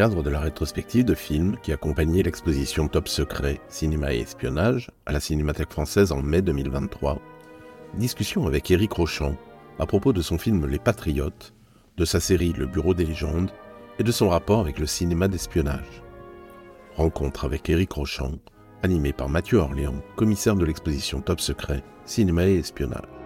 Cadre de la rétrospective de films qui accompagnait l'exposition Top Secret, Cinéma et Espionnage à la Cinémathèque française en mai 2023, discussion avec Éric Rochon à propos de son film Les Patriotes, de sa série Le Bureau des légendes et de son rapport avec le cinéma d'espionnage. Rencontre avec Éric Rochon, animé par Mathieu Orléans, commissaire de l'exposition Top Secret, Cinéma et Espionnage.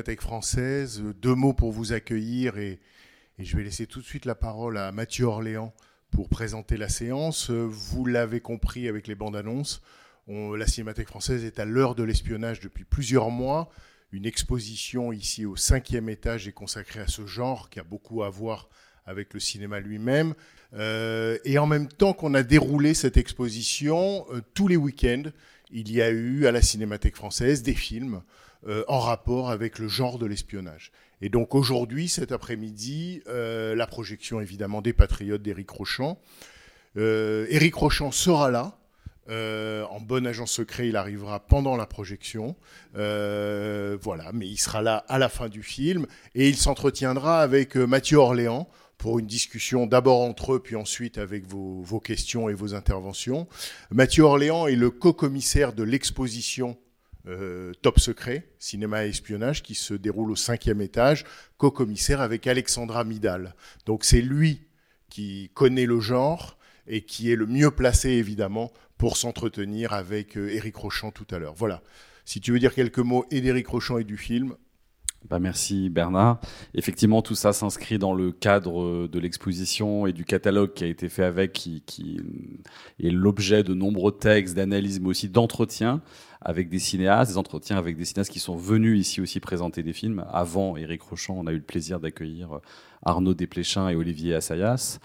Cinémathèque française. Deux mots pour vous accueillir et, je vais laisser tout de suite la parole à Mathieu Orléans pour présenter la séance. Vous l'avez compris avec les bandes annonces, on- la Cinémathèque française est à l'heure de l'espionnage depuis plusieurs mois. Une exposition ici au cinquième étage est consacrée à ce genre qui a beaucoup à voir avec le cinéma lui-même. Euh, et en même temps qu'on a déroulé cette exposition, euh, tous les week-ends, il y a eu à la Cinémathèque française des films euh, en rapport avec le genre de l'espionnage. Et donc aujourd'hui, cet après-midi, euh, la projection évidemment des Patriotes d'Éric Rochon. Euh, Éric Rochon sera là. euh, en bon agent secret, il arrivera pendant la projection. Euh, voilà, mais il sera là à la fin du film et il s'entretiendra avec euh, Mathieu Orléans pour une discussion d'abord entre eux, puis ensuite avec vos, vos questions et vos interventions. Mathieu Orléans est le co-commissaire de l'exposition euh, Top Secret, cinéma et espionnage, qui se déroule au cinquième étage, co-commissaire avec Alexandra Midal. Donc c'est lui qui connaît le genre et qui est le mieux placé, évidemment, pour s'entretenir avec euh, Éric Rochon tout à l'heure. Voilà. Si tu veux dire quelques mots et d'Éric Rochon et du film, Bah, merci Bernard. Effectivement, tout ça s'inscrit dans le cadre euh, de l'exposition et du catalogue qui a été fait avec, qui, est l'objet de nombreux textes, d'analyses, mais aussi d'entretiens avec des cinéastes, des entretiens avec des cinéastes qui sont venus ici aussi présenter des films. Avant Éric Rochon, on a eu le plaisir d'accueillir euh, Arnaud Desplechin et Olivier Assayas.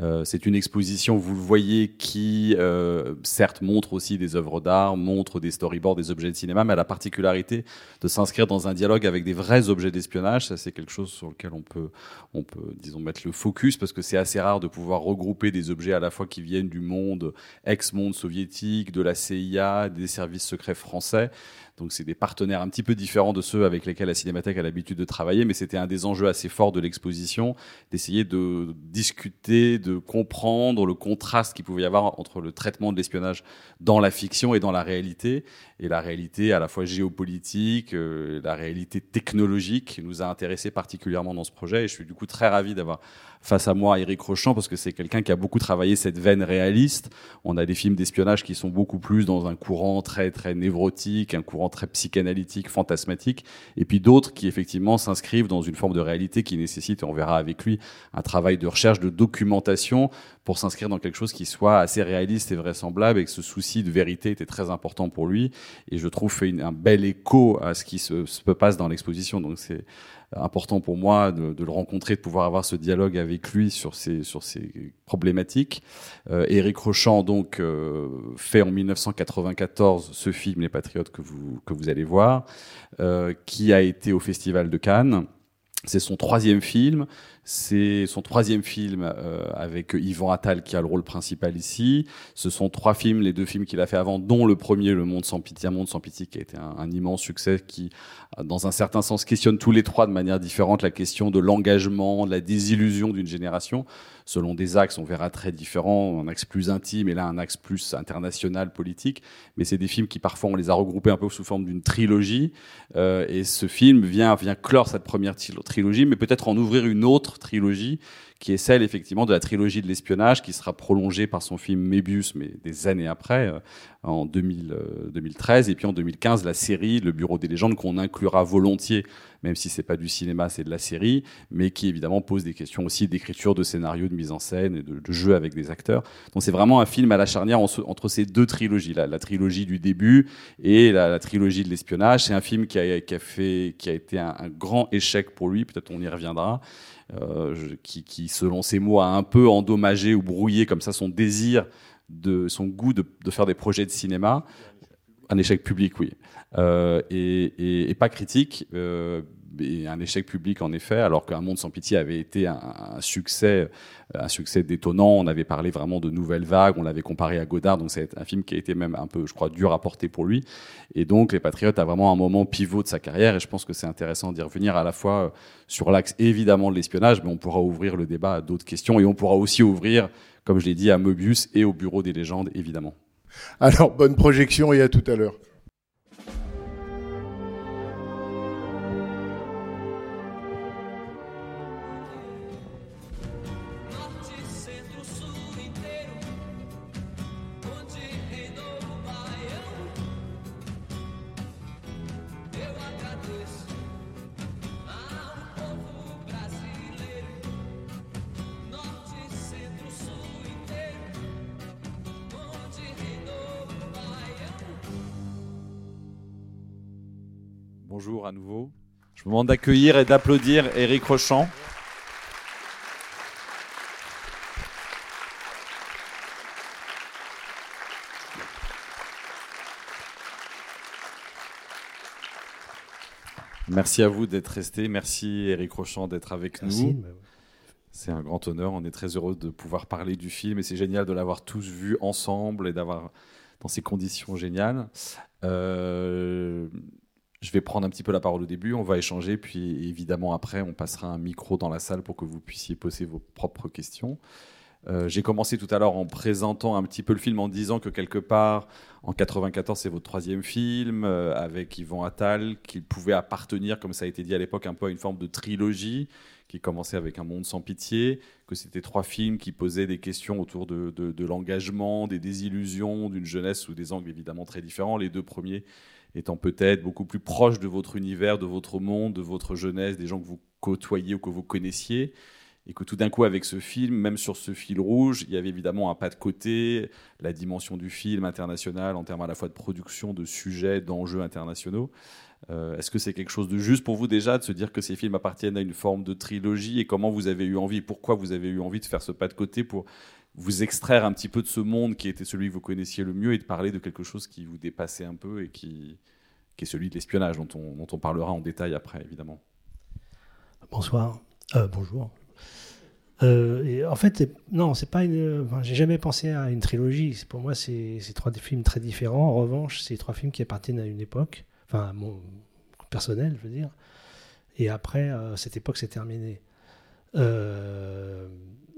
Euh, c'est une exposition, vous le voyez, qui euh, certes montre aussi des œuvres d'art, montre des storyboards, des objets de cinéma, mais a la particularité de s'inscrire dans un dialogue avec des vrais objets d'espionnage. Ça, c'est quelque chose sur lequel on peut, on peut, disons, mettre le focus parce que c'est assez rare de pouvoir regrouper des objets à la fois qui viennent du monde ex-monde soviétique, de la CIA, des services secrets français. Donc c'est des partenaires un petit peu différents de ceux avec lesquels la Cinémathèque a l'habitude de travailler, mais c'était un des enjeux assez forts de l'exposition, d'essayer de discuter, de comprendre le contraste qu'il pouvait y avoir entre le traitement de l'espionnage dans la fiction et dans la réalité, et la réalité à la fois géopolitique, euh, la réalité technologique nous a intéressés particulièrement dans ce projet, et je suis du coup très ravi d'avoir face à moi Eric Rochon parce que c'est quelqu'un qui a beaucoup travaillé cette veine réaliste. On a des films d'espionnage qui sont beaucoup plus dans un courant très très névrotique, un courant très psychanalytique, fantasmatique, et puis d'autres qui effectivement s'inscrivent dans une forme de réalité qui nécessite, et on verra avec lui, un travail de recherche, de documentation pour s'inscrire dans quelque chose qui soit assez réaliste et vraisemblable et que ce souci de vérité était très important pour lui et je trouve fait un bel écho à ce qui se, se passe dans l'exposition. Donc c'est important pour moi de, de le rencontrer, de pouvoir avoir ce dialogue avec lui sur ces, sur ces problématiques. Euh, Éric Rochant donc euh, fait en 1994 ce film Les Patriotes que vous, que vous allez voir, euh, qui a été au Festival de Cannes. C'est son troisième film. C'est son troisième film euh, avec Yvan Attal qui a le rôle principal ici. Ce sont trois films, les deux films qu'il a fait avant, dont le premier, Le Monde sans pitié, Un Monde sans pitié, qui a été un, immense succès, qui, dans un certain sens, questionne tous les trois de manière différente la question de l'engagement, de la désillusion d'une génération selon des axes, on verra très différents, un axe plus intime et là un axe plus international, politique. Mais c'est des films qui parfois on les a regroupés un peu sous forme d'une trilogie. Euh, et ce film vient, vient clore cette première trilogie, mais peut-être en ouvrir une autre trilogie qui est celle effectivement de la trilogie de l'espionnage, qui sera prolongée par son film Mébius, mais des années après, euh, en 2000, 2013, euh, et puis en 2015 la série Le Bureau des légendes qu'on inclura volontiers, même si c'est pas du cinéma, c'est de la série, mais qui évidemment pose des questions aussi d'écriture, de scénario, de mise en scène et de, jeu avec des acteurs. Donc c'est vraiment un film à la charnière entre ces deux trilogies, là, la trilogie du début et la, trilogie de l'espionnage. C'est un film qui a, fait, qui a été un grand échec pour lui. Peut-être on y reviendra. Euh, qui, qui, selon ses mots, a un peu endommagé ou brouillé comme ça son désir, de, son goût de, de faire des projets de cinéma. Un échec public, oui. Euh, et, et, et, pas critique. Euh, un échec public en effet, alors qu'un monde sans pitié avait été un, succès, un succès détonnant. On avait parlé vraiment de nouvelles vagues, on l'avait comparé à Godard, donc c'est un film qui a été même un peu, je crois, dur à porter pour lui. Et donc Les Patriotes a vraiment un moment pivot de sa carrière, et je pense que c'est intéressant d'y revenir à la fois euh, sur l'axe évidemment de l'espionnage, mais on pourra ouvrir le débat à d'autres questions, et on pourra aussi ouvrir, comme je l'ai dit, à Mobius et au Bureau des légendes, évidemment. Alors, bonne projection et à tout à l'heure. À nouveau. Je vous demande d'accueillir et d'applaudir Éric Rochant. Merci à vous d'être resté. Merci Éric Rochant d'être avec Merci, nous. C'est un grand honneur. On est très heureux de pouvoir parler du film et c'est génial de l'avoir tous vu ensemble et d'avoir dans ces conditions géniales. Euh, je vais prendre un petit peu la parole au début, on va échanger, puis évidemment après, on passera un micro dans la salle pour que vous puissiez poser vos propres questions. Euh, J'ai commencé tout à l'heure en présentant un petit peu le film en disant que quelque part, en 94, c'est votre troisième film euh, avec Yvon Attal, qu'il pouvait appartenir, comme ça a été dit à l'époque, un peu à une forme de trilogie qui commençait avec Un monde sans pitié, que c'était trois films qui posaient des questions autour de, de, de l'engagement, des désillusions, d'une jeunesse sous des angles évidemment très différents. Les deux premiers étant peut-être beaucoup plus proche de votre univers, de votre monde, de votre jeunesse, des gens que vous côtoyez ou que vous connaissiez, et que tout d'un coup, avec ce film, même sur ce fil rouge, il y avait évidemment un pas de côté, la dimension du film international en termes à la fois de production, de sujets, d'enjeux internationaux. Euh, Est-ce que c'est quelque chose de juste pour vous déjà de se dire que ces films appartiennent à une forme de trilogie et comment vous avez eu envie, pourquoi vous avez eu envie de faire ce pas de côté pour vous extraire un petit peu de ce monde qui était celui que vous connaissiez le mieux et de parler de quelque chose qui vous dépassait un peu et qui, qui est celui de l'espionnage, dont on, dont on parlera en détail après, évidemment. Bonsoir. Euh, bonjour. Euh, et en fait, non, c'est pas une. J'ai jamais pensé à une trilogie. Pour moi, c'est trois films très différents. En revanche, c'est trois films qui appartiennent à une époque, enfin, à mon personnel, je veux dire. Et après, euh, cette époque s'est terminée.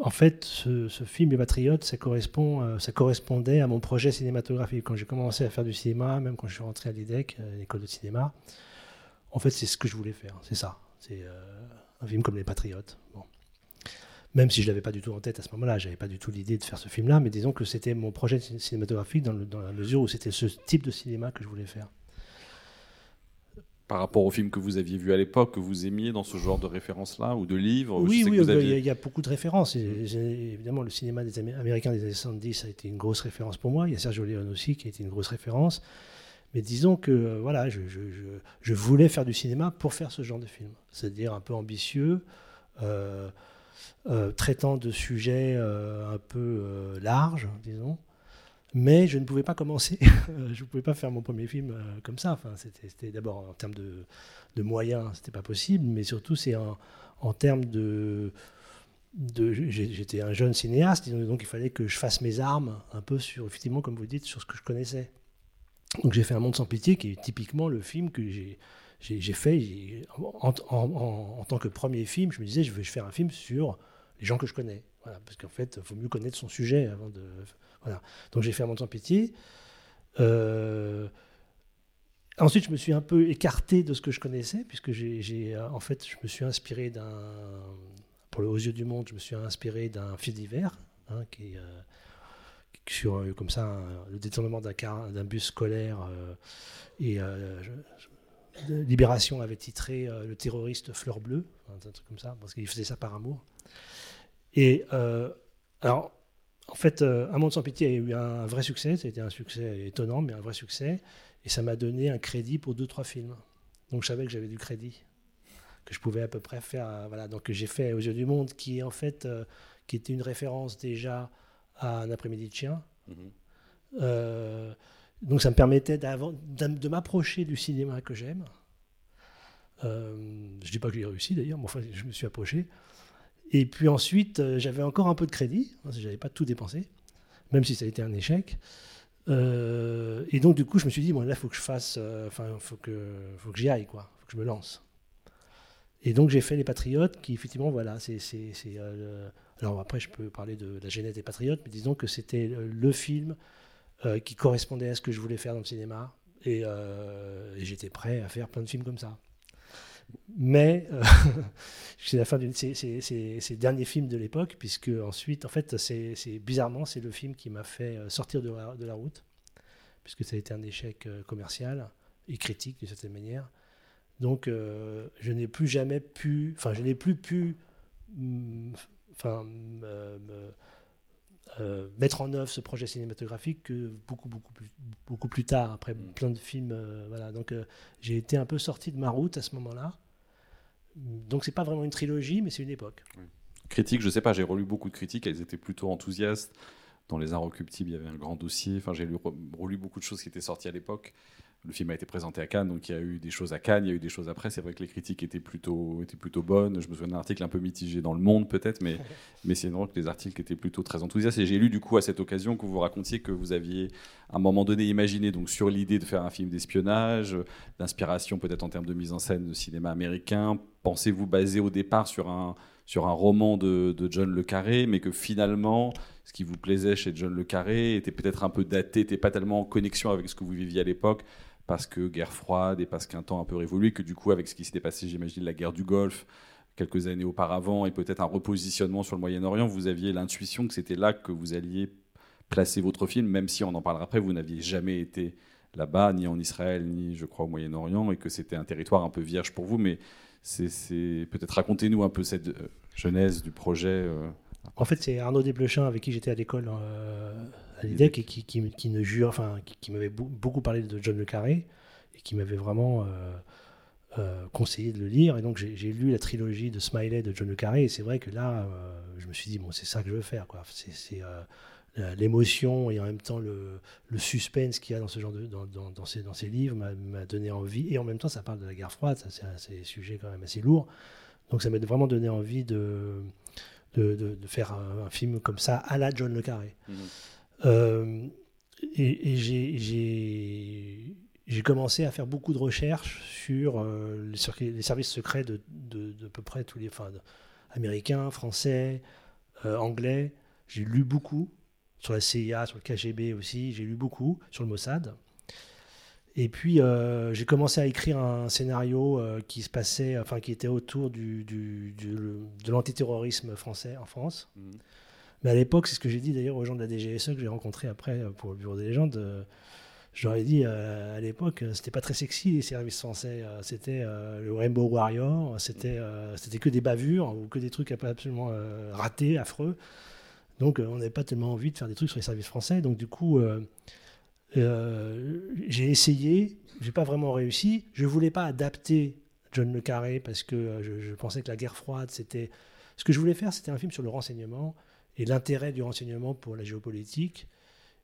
En fait, ce, film Les Patriotes, euh, ça correspondait à mon projet cinématographique. Quand j'ai commencé à faire du cinéma, même quand je suis rentré à l'IDEC, euh, l'école de cinéma, en fait, c'est ce que je voulais faire. C'est ça. C'est euh, un film comme Les Patriotes. Même si je l'avais pas du tout en tête à ce moment-là, j'avais pas du tout l'idée de faire ce film-là, mais disons que c'était mon projet cinématographique dans la mesure où c'était ce type de cinéma que je voulais faire par rapport au film que vous aviez vu à l'époque, que vous aimiez dans ce genre de références-là, ou de livres Oui, oui, il aviez... y, y, a beaucoup de références. Et, évidemment, le cinéma des Américains des années 70 a été une grosse référence pour moi. Il y a Sergio Leone aussi qui a été une grosse référence. Mais disons que euh, voilà, je, je, je, je, voulais faire du cinéma pour faire ce genre de film. C'est-à-dire un peu ambitieux, euh, euh, traitant de sujets un peu larges, disons mais je ne pouvais pas commencer. je ne pouvais pas faire mon premier film euh, comme ça. C'était d'abord en termes de, de moyens, c'était pas possible, mais surtout c'est en, termes de, j'étais un jeune cinéaste, donc il fallait que je fasse mes armes un peu sur, effectivement, comme vous dites, sur ce que je connaissais. Donc j'ai fait Un monde sans pitié, qui est typiquement le film que j'ai fait en, tant que premier film. Je me disais, je vais faire un film sur les gens que je connais. Parce qu'en fait, il faut mieux connaître son sujet avant de. Donc j'ai fait Un monde sans pitié. Euh, Ensuite, je me suis un peu écarté de ce que je connaissais, puisque j'ai, euh, en fait, je me suis inspiré d'un, pour le Aux yeux du monde, je me suis inspiré d'un fait divers, hein, qui euh, sur euh, comme ça le détournement d'un, bus scolaire et Libération avait titré le terroriste Fleur Bleue, un truc comme ça, parce qu'il faisait ça par amour. Et alors, en fait, euh, Un monde sans pitié a eu un vrai succès, c'était un succès étonnant, mais un vrai succès. Et ça m'a donné un crédit pour deux, trois films. Donc je savais que j'avais du crédit, que je pouvais à peu près faire. euh, voilà, donc j'ai fait Aux yeux du monde, qui est en fait, euh, qui était une référence déjà à Un après-midi de chien. Mhm. Euh, donc ça me permettait de m'approcher du cinéma que j'aime. Euh, je dis pas que j'ai réussi d'ailleurs, mais enfin je me suis approché. Et puis ensuite, euh, j'avais encore un peu de crédit, hein, j'avais pas tout dépensé, même si ça a été un échec. Euh, et donc du coup, je me suis dit bon là, faut que je fasse, euh, enfin, faut que, faut que j'y aille quoi, faut que je me lance. Et donc j'ai fait les Patriotes, qui effectivement voilà, c'est, alors après je peux parler de la genèse des Patriotes, mais disons que c'était le, film qui correspondait à ce que je voulais faire dans le cinéma, et j'étais prêt à faire plein de films comme ça. Mais euh, c'est la fin d'une, c'est, c'est, c'est, c'est le dernier film de l'époque, puisque ensuite, en fait, c'est, bizarrement, c'est le film qui m'a fait euh, sortir de la, de route, puisque ça a été un échec euh, commercial et critique d'une certaine manière. Donc, euh, je n'ai plus jamais pu, enfin, je n'ai plus pu, mm, enfin, euh, mettre en œuvre ce projet cinématographique que beaucoup, beaucoup plus, beaucoup plus tard, après Mm. plein de films. euh, voilà. Donc, euh, j'ai été un peu sorti de ma route à ce moment-là. Donc, c'est pas vraiment une trilogie, mais c'est une époque. Critiques, je sais pas, j'ai relu beaucoup de critiques, elles étaient plutôt enthousiastes. Dans Les Inrecuptibles, il y avait un grand dossier. Enfin, j'ai lu- relu beaucoup de choses qui étaient sorties à l'époque. Le film a été présenté à Cannes, donc il y a eu des choses à Cannes, il y a eu des choses après. C'est vrai que les critiques étaient plutôt, étaient plutôt bonnes. Je me souviens d'un article un peu mitigé dans Le Monde, peut-être, mais, mais c'est vrai que les articles étaient plutôt très enthousiastes. Et j'ai lu, du coup, à cette occasion, que vous racontiez que vous aviez, à un moment donné, imaginé donc, sur l'idée de faire un film d'espionnage, d'inspiration peut-être en termes de mise en scène de cinéma américain. Pensez-vous baser au départ sur un, sur un roman de, de John Le Carré, mais que finalement, ce qui vous plaisait chez John Le Carré était peut-être un peu daté, n'était pas tellement en connexion avec ce que vous viviez à l'époque, parce que guerre froide et parce qu'un temps un peu révolu, que du coup, avec ce qui s'était passé, j'imagine, la guerre du Golfe, quelques années auparavant, et peut-être un repositionnement sur le Moyen-Orient, vous aviez l'intuition que c'était là que vous alliez placer votre film, même si on en parlera après, vous n'aviez jamais été là-bas, ni en Israël, ni, je crois, au Moyen-Orient, et que c'était un territoire un peu vierge pour vous, mais c'est peut-être racontez-nous un peu cette euh, genèse du projet. euh. En fait, c'est Arnaud Desplechin avec qui j'étais à l'école euh, qui, qui, jure, enfin, qui, m'avait beaucoup parlé de John Le Carré et qui m'avait vraiment euh, euh, conseillé de le lire. Et donc, j'ai lu la trilogie de Smiley de John Le Carré. Et c'est vrai que là, euh, je me suis dit, bon, c'est ça que je veux faire. C'est l'émotion et en même temps le, suspense qu'il y a dans ce genre de dans, ces, dans ces livres m'a- donné envie. Et en même temps, ça parle de la guerre froide. C'est un sujet quand même assez lourd. Donc, ça m'a vraiment donné envie de de, faire un, un film comme ça à la John Le Carré. Euh, et j'ai- commencé à faire beaucoup de recherches sur, euh, les, services secrets de, de, de peu près tous les enfin, américains, français, euh, anglais. J'ai lu beaucoup sur la CIA, sur le KGB aussi. J'ai lu beaucoup sur le Mossad. Et puis j'ai commencé à écrire un scénario qui se passait, enfin qui était autour du, de l'antiterrorisme français en France. Mhm. Mais à l'époque, c'est ce que j'ai dit d'ailleurs aux gens de la DGSE que j'ai rencontrés après euh, pour le Bureau des légendes. euh, dit euh, à l'époque, euh, c'était pas très sexy les services français. C'était le Rainbow Warrior, c'était c'était que des bavures ou que des trucs absolument ratés, affreux. Donc on n'avait pas tellement envie de faire des trucs sur les services français. Donc du coup, j'ai essayé, j'ai pas vraiment réussi. Je voulais pas adapter John le Carré parce que je, je pensais que la guerre froide, c'était. Ce que je voulais faire, c'était un film sur le renseignement et l'intérêt du renseignement pour la géopolitique.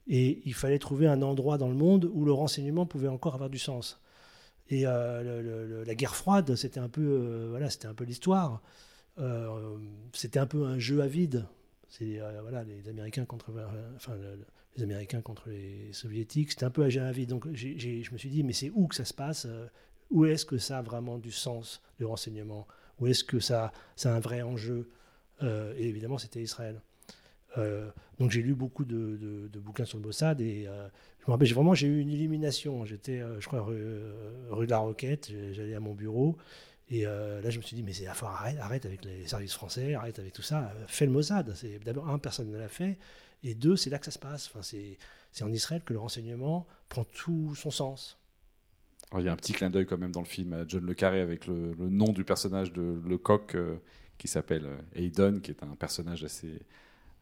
Et il fallait trouver un endroit dans le monde où le renseignement pouvait encore avoir du sens. Et euh, la guerre froide, c'était un peu, euh, voilà, c'était un peu l'histoire. euh, c'était un peu un jeu à vide. C'est voilà, les Américains contre, enfin, le- les Américains contre les Soviétiques. C'était un peu un jeu à vide. Donc je me suis dit, mais c'est où que ça se passe? Où est-ce que ça a vraiment du sens, le renseignement? Où est-ce que ça, ça a un vrai enjeu? Et évidemment, c'était Israël. Euh, donc j'ai lu beaucoup de, bouquins sur le Mossad et euh, je me vraiment j'ai eu une illumination. J'étais, euh, je crois, rue, de la Roquette. J'allais à mon bureau et là je me suis dit mais c'est faut arrête, arrête avec les services français, arrête avec tout ça. Fais le Mossad. C'est d'abord un personne ne l'a fait et deux c'est là que ça se passe. Enfin c'est en Israël que le renseignement prend tout son sens. Alors, il y a un petit clin d'œil quand même dans le film à John Le Carré avec le, nom du personnage de Lecoq qui s'appelle Hayden, qui est un personnage assez,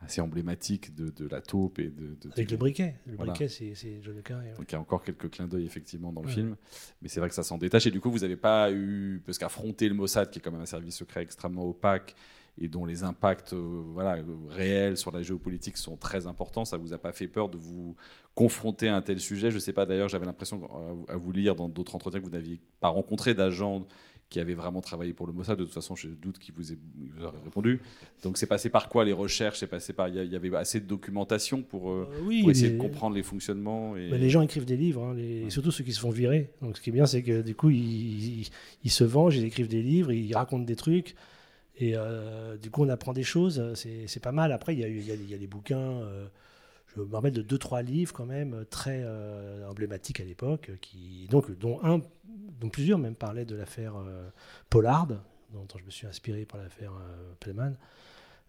assez emblématique de, de la taupe et de. de- Avec le briquet. Le Voilà. briquet c'est John le Carré. ouais. Donc il y a encore quelques clins d'œil effectivement dans le Ouais. film, mais c'est vrai que ça s'en détache. Et du coup, vous n'avez pas eu, parce qu'affronter le Mossad, qui est quand même un service secret extrêmement opaque et dont les impacts euh, voilà, réels sur la géopolitique sont très importants, ça vous a pas fait peur de vous confronter à un tel sujet? Je sais pas d'ailleurs, j'avais l'impression euh, à vous lire dans d'autres entretiens que vous n'aviez pas rencontré d'agents qui avaient vraiment travaillé pour le Mossad. De toute façon, je doute qu'il vous, ait, il vous aurait répondu. Donc c'est passé par quoi les recherches? C'est passé par il y, avait assez de documentation pour, euh, Euh, oui, pour essayer les- de comprendre les fonctionnements. Et... Bah, les gens écrivent des livres, hein, les- Ouais. surtout ceux qui se font virer. Donc, ce qui est bien, c'est que du coup, ils, ils- ils se vengent, ils écrivent des livres, ils racontent des trucs. Et euh, du coup, on apprend des choses. C'est pas mal. Après, il y a, y a, y a des bouquins. euh, je me rappelle de deux, trois livres quand même très euh, emblématiques à l'époque, qui donc dont un, plusieurs même parlaient de l'affaire euh, Pollard, dont, je me suis inspiré par l'affaire euh.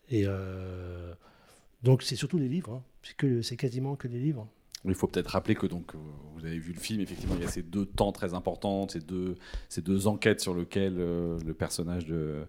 Et euh, donc, c'est surtout les livres. hein. C'est quasiment que les livres. Il faut peut-être rappeler que donc euh, vous avez vu le film, effectivement, il y a ces deux temps très importants, ces deux, ces deux enquêtes sur lesquelles euh, le personnage de,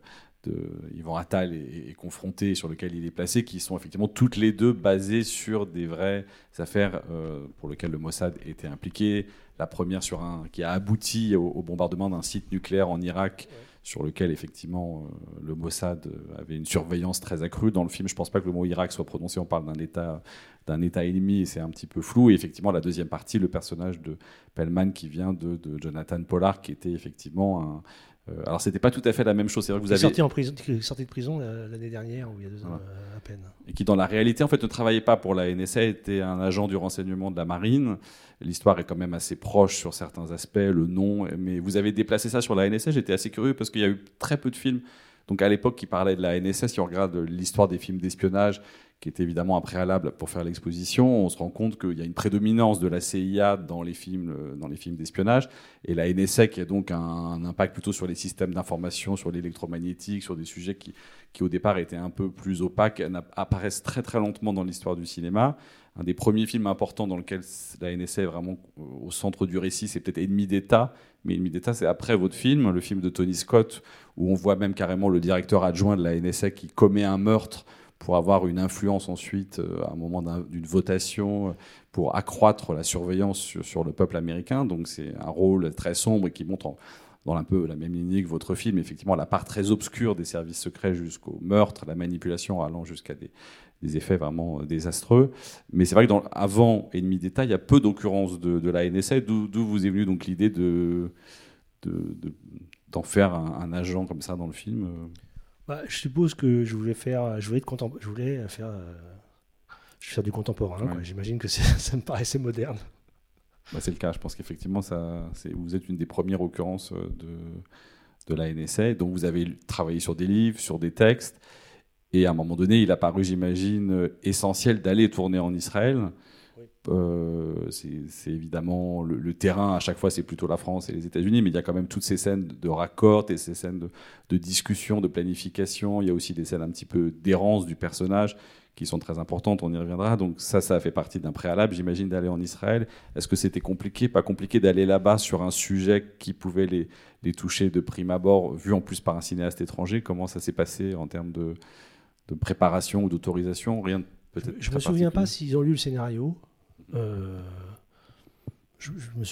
de Yvan Attal est, est confronté, sur lequel il est placé, qui sont effectivement toutes les deux basées sur des vraies affaires euh, pour lesquelles le Mossad était impliqué. La première sur un qui a abouti au, au bombardement d'un site nucléaire en Irak. Sur lequel effectivement euh, le Mossad avait une surveillance très accrue. Dans le film, je pense pas que le mot Irak soit prononcé. On parle d'un État d'un État ennemi et c'est un petit peu flou. Et effectivement, la deuxième partie, le personnage de Pellman qui vient de, de Jonathan Pollard, qui était effectivement un. Euh, alors, c'était pas tout à fait la même chose. C'est vrai que vous avez sorti, en prison, sorti de prison euh, l'année dernière, ou il y a deux ans Voilà. euh, à peine. et qui dans la réalité en fait ne travaillait pas pour la NSA, était un agent du renseignement de la marine. L'histoire est quand même assez proche sur certains aspects, le nom, mais vous avez déplacé ça sur la NSA, j'étais assez curieux parce qu'il y a eu très peu de films donc à l'époque qui parlaient de la NSA, si on regarde l'histoire des films d'espionnage, qui est évidemment un préalable pour faire l'exposition, on se rend compte qu'il y a une prédominance de la CIA dans les films, euh, dans les films d'espionnage, et la NSA qui a donc un, impact plutôt sur les systèmes d'information, sur l'électromagnétique, sur des sujets qui, qui au départ étaient un peu plus opaques, apparaissent très très lentement dans l'histoire du cinéma. Un des premiers films importants dans lequel la NSA est vraiment euh, au centre du récit, c'est peut-être Ennemi d'État, mais Ennemi d'État, c'est après votre film, le film de Tony Scott, où on voit même carrément le directeur adjoint de la NSA qui commet un meurtre pour avoir une influence ensuite euh, à un moment d'un- d'une votation euh, pour accroître la surveillance sur, le peuple américain. Donc c'est un rôle très sombre et qui montre dans un peu la même lignée que votre film, effectivement, la part très obscure des services secrets jusqu'au meurtre, la manipulation allant jusqu'à des, effets vraiment euh, désastreux. Mais c'est vrai que dans, avant Ennemi d'État, il y a peu d'occurrences de, la NSA, d'où vous est venue donc l'idée de, de, de- d'en faire un agent comme ça dans le film. Bah, je suppose que je voulais faire, je voulais, être contem- je voulais faire, euh, je faire du contemporain. Ouais. J'imagine que ça me paraissait moderne. Bah, c'est le cas. Je pense qu'effectivement, ça, vous êtes une des premières occurrences euh, de, de la NSA. Donc, vous avez travaillé sur des livres, sur des textes. Et à un moment donné, il a paru, j'imagine, euh, essentiel d'aller tourner en Israël. Euh, c'est, évidemment le, le terrain, à chaque fois, c'est plutôt la France et les États-Unis, mais il y a quand même toutes ces scènes de raccord et ces scènes de, de discussion, de planification. Il y a aussi des scènes un petit peu d'errance du personnage qui sont très importantes, on y reviendra. Donc ça, ça fait partie d'un préalable, j'imagine, d'aller en Israël. Est-ce que c'était compliqué, pas compliqué d'aller là-bas sur un sujet qui pouvait les, les toucher de prime abord, vu en plus par un cinéaste étranger? Comment ça s'est passé en termes de, de préparation ou d'autorisation? Rien de Je, très me souviens pas s'ils ont lu le scénario. Euh, je, je me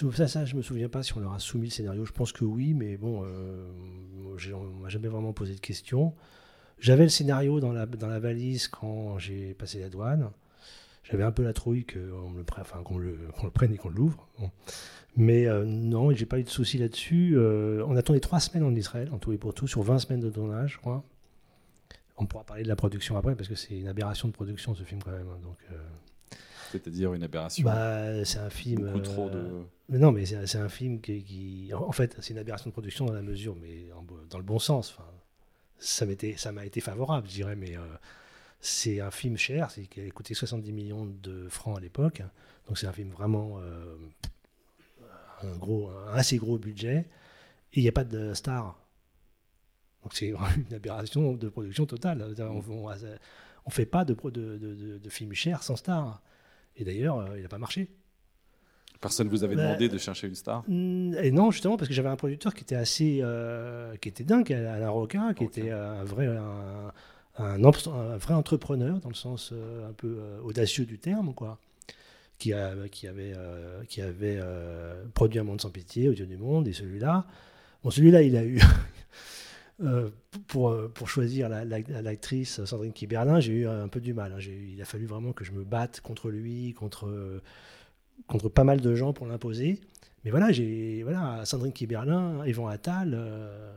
souviens, pas si on leur a soumis le scénario. Je pense que oui, mais bon, euh, on m'a jamais vraiment posé de questions. J'avais le scénario dans la, valise quand j'ai passé la douane. J'avais un peu la trouille qu'on le, prenne et qu'on l'ouvre. Mais euh, non, j'ai pas eu de souci là-dessus. Euh, on a tourné trois semaines en Israël, en tout et pour tout, sur 20 semaines de tournage, je crois. On pourra parler de la production après parce que c'est une aberration de production ce film quand même. hein, Donc, euh, C'est-à-dire une aberration. bah, c'est un film. Beaucoup trop de. euh, mais non, mais c'est un film qui, qui- en fait, c'est une aberration de production dans la mesure, mais en dans le bon sens. Enfin, ça m'a été favorable, je dirais, mais euh, c'est un film cher, c'est qui a coûté 70 millions de francs à l'époque, donc c'est un film vraiment euh, un gros, un assez gros budget, et il n'y a pas de star. Donc c'est une aberration de production totale. On, on, on fait pas de, de, de, de, de films chers sans star. Et d'ailleurs, euh, il n'a pas marché. Personne vous avait Bah, demandé de chercher une star Mm, Et non, justement, parce que j'avais un producteur qui était assez. euh, qui était dingue, Alain Roca, qui Ok. était un vrai, un, un, un vrai entrepreneur, dans le sens euh, un peu euh, audacieux du terme, quoi. Qui, a, qui avait, euh, qui avait euh, produit Un monde sans pitié, Audio du monde, et celui-là. Bon, celui-là, il a eu. Euh, pour, euh, pour choisir la- la- l'actrice Sandrine Kiberlin, j'ai eu un peu du mal. hein. Il a fallu vraiment que je me batte contre lui, contre, euh, contre pas mal de gens pour l'imposer. Mais voilà, j'ai voilà Sandrine Kiberlin, Yvon Attal. euh,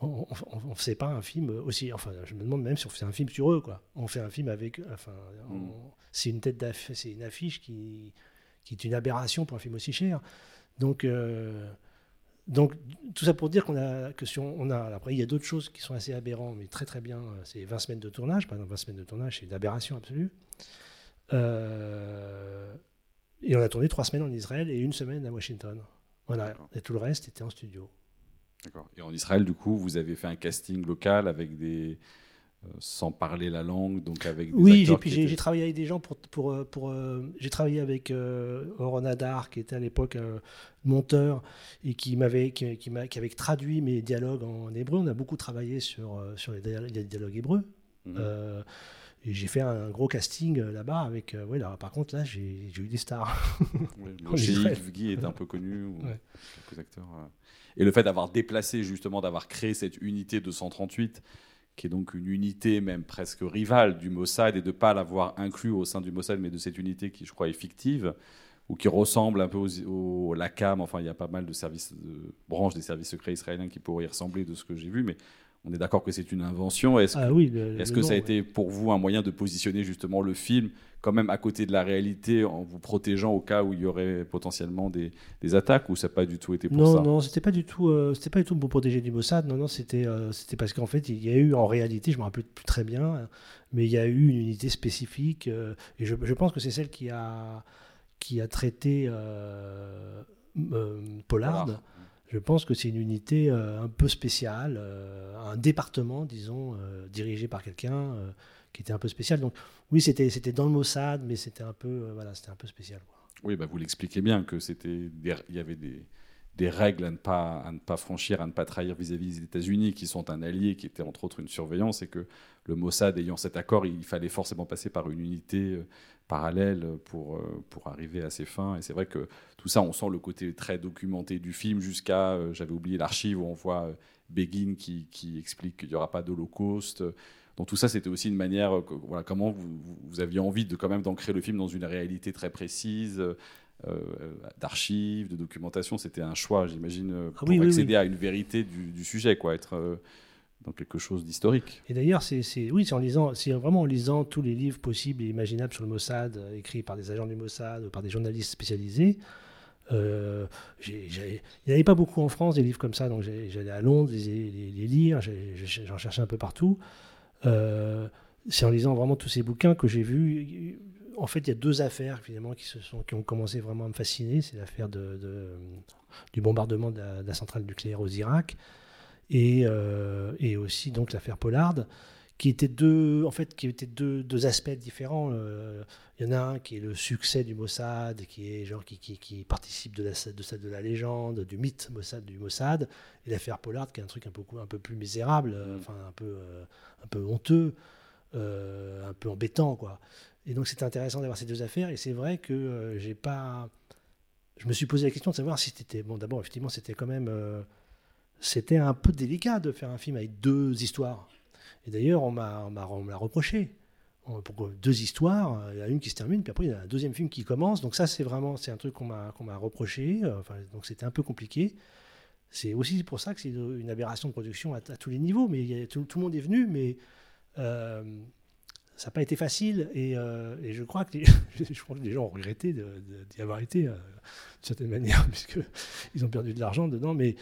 on ne fait pas un film aussi. Enfin, je me demande même si on fait un film sur eux, quoi. On fait un film avec. Enfin, Mm. c'est une tête c'est une affiche qui, qui est une aberration pour un film aussi cher. Donc, euh, donc tout ça pour dire qu'on a que si on, on a. Après, il y a d'autres choses qui sont assez aberrantes, mais très très bien. C'est 20 semaines de tournage. Par exemple, 20 semaines de tournage, c'est une aberration absolue. Euh, et on a tourné trois semaines en Israël et une semaine à Washington. Voilà. Et tout le reste était en studio. D'accord. Et en Israël, du coup, vous avez fait un casting local avec des. Euh, sans parler la langue, donc avec des Oui, j'ai étaient- travaillé avec des gens pour pour euh, pour. euh, j'ai travaillé avec euh, Oron qui était à l'époque euh, monteur et qui m'avait qui, qui qui avait traduit mes dialogues en hébreu. On a beaucoup travaillé sur sur les, dia- les dialogues hébreux. Mhm. Et j'ai fait un gros casting là-bas avec. ouais, là, par contre, là, j'ai eu des stars. Israël. shérif Guy est un peu connu, ou Ouais. quelques acteurs. Et le fait d'avoir déplacé, justement, d'avoir créé cette unité 238, qui est donc une unité même presque rivale du Mossad, et de ne pas l'avoir inclus au sein du Mossad, mais de cette unité qui, je crois, est fictive, ou qui ressemble un peu au LACAM. Enfin, il y a pas mal de services, de branches des services secrets israéliens qui pourraient y ressembler de ce que j'ai vu, mais on est d'accord que c'est une invention. Est-ce que Ah oui. le- que nom, ça a ouais. été pour vous un moyen de positionner justement le film quand même à côté de la réalité en vous protégeant au cas où il y aurait potentiellement des, des attaques ou ça n'a pas du tout été pour non, ça? non, c'était pas du tout, euh, c'était pas du tout pour protéger du Mossad. Non, non, c'était, euh, c'était parce qu'en fait, il y a eu en réalité, je me rappelle plus très bien, mais il y a eu une unité spécifique, euh, et je, je pense que c'est celle qui a, qui a traité euh, Pollard. Pollard. Je pense que c'est une unité euh, un peu spéciale, euh, un département, disons, euh, dirigé par quelqu'un qui était un peu spécial. Donc, oui, c'était, dans le Mossad, mais c'était un peu, voilà, un peu spécial. Oui, bah vous l'expliquez bien que c'était il y avait des, des règles à ne pas à ne pas franchir, à ne pas trahir vis-à-vis des États-Unis, qui sont un allié, qui était entre autres une surveillance, et que le Mossad ayant cet accord, il fallait forcément passer par une unité parallèle pour euh, pour arriver à ses fins. Et c'est vrai que tout ça, on sent le côté très documenté du film jusqu'à, euh, j'avais oublié l'archive où on voit euh, Begin qui, qui explique qu'il n'y aura pas d'Holocauste. Donc tout ça, c'était aussi une manière, voilà, comment vous, vous- aviez envie de quand même d'ancrer le film dans une réalité très précise, euh, d'archives, de documentation. C'était un choix, j'imagine, pour Ah oui, oui, accéder à une vérité du, du sujet, quoi, être euh, dans quelque chose d'historique. Et d'ailleurs, c'est, oui, c'est en lisant, c'est vraiment en lisant tous les livres possibles et imaginables sur le Mossad, euh, écrits par des agents du Mossad ou par des journalistes spécialisés. Euh, il n'y avait pas beaucoup en France des livres comme ça, donc j'allais à Londres les, lire, j'en cherchais un peu partout. Euh, c'est en lisant vraiment tous ces bouquins que j'ai vu. En fait, il y a deux affaires finalement qui se sont, qui ont commencé vraiment à me fasciner. C'est l'affaire du bombardement de de la centrale nucléaire aux Irak et, euh, et aussi donc l'affaire Pollard, qui étaient deux, en fait, qui étaient deux, deux aspects différents. Euh, Il y en a un qui est le succès du Mossad, qui est genre qui, qui, qui participe de la de, celle de la légende, du mythe Mossad du Mossad, et l'affaire Pollard qui est un truc un peu un peu plus misérable, euh, enfin un peu euh, un peu honteux, euh, un peu embêtant quoi. Et donc c'était intéressant d'avoir ces deux affaires, et c'est vrai que euh, j'ai pas, je me suis posé la question de savoir si c'était bon. D'abord effectivement c'était quand même euh, c'était un peu délicat de faire un film avec deux histoires. Et d'ailleurs, on m'a reproché. On- Pourquoi deux histoires Il y a une qui se termine, puis après il y a un deuxième film qui commence. Donc ça, c'est vraiment c'est un truc qu'on m'a m'a reproché. Euh, donc c'était un peu compliqué. C'est aussi pour ça que c'est une aberration de production à, tous les niveaux. Mais tout, tout le monde est venu, mais euh, ça n'a pas été facile et, euh, je crois que les, gens ont regretté d'y avoir été, euh, d'une certaine manière, puisqu'ils ont perdu de l'argent dedans. Mais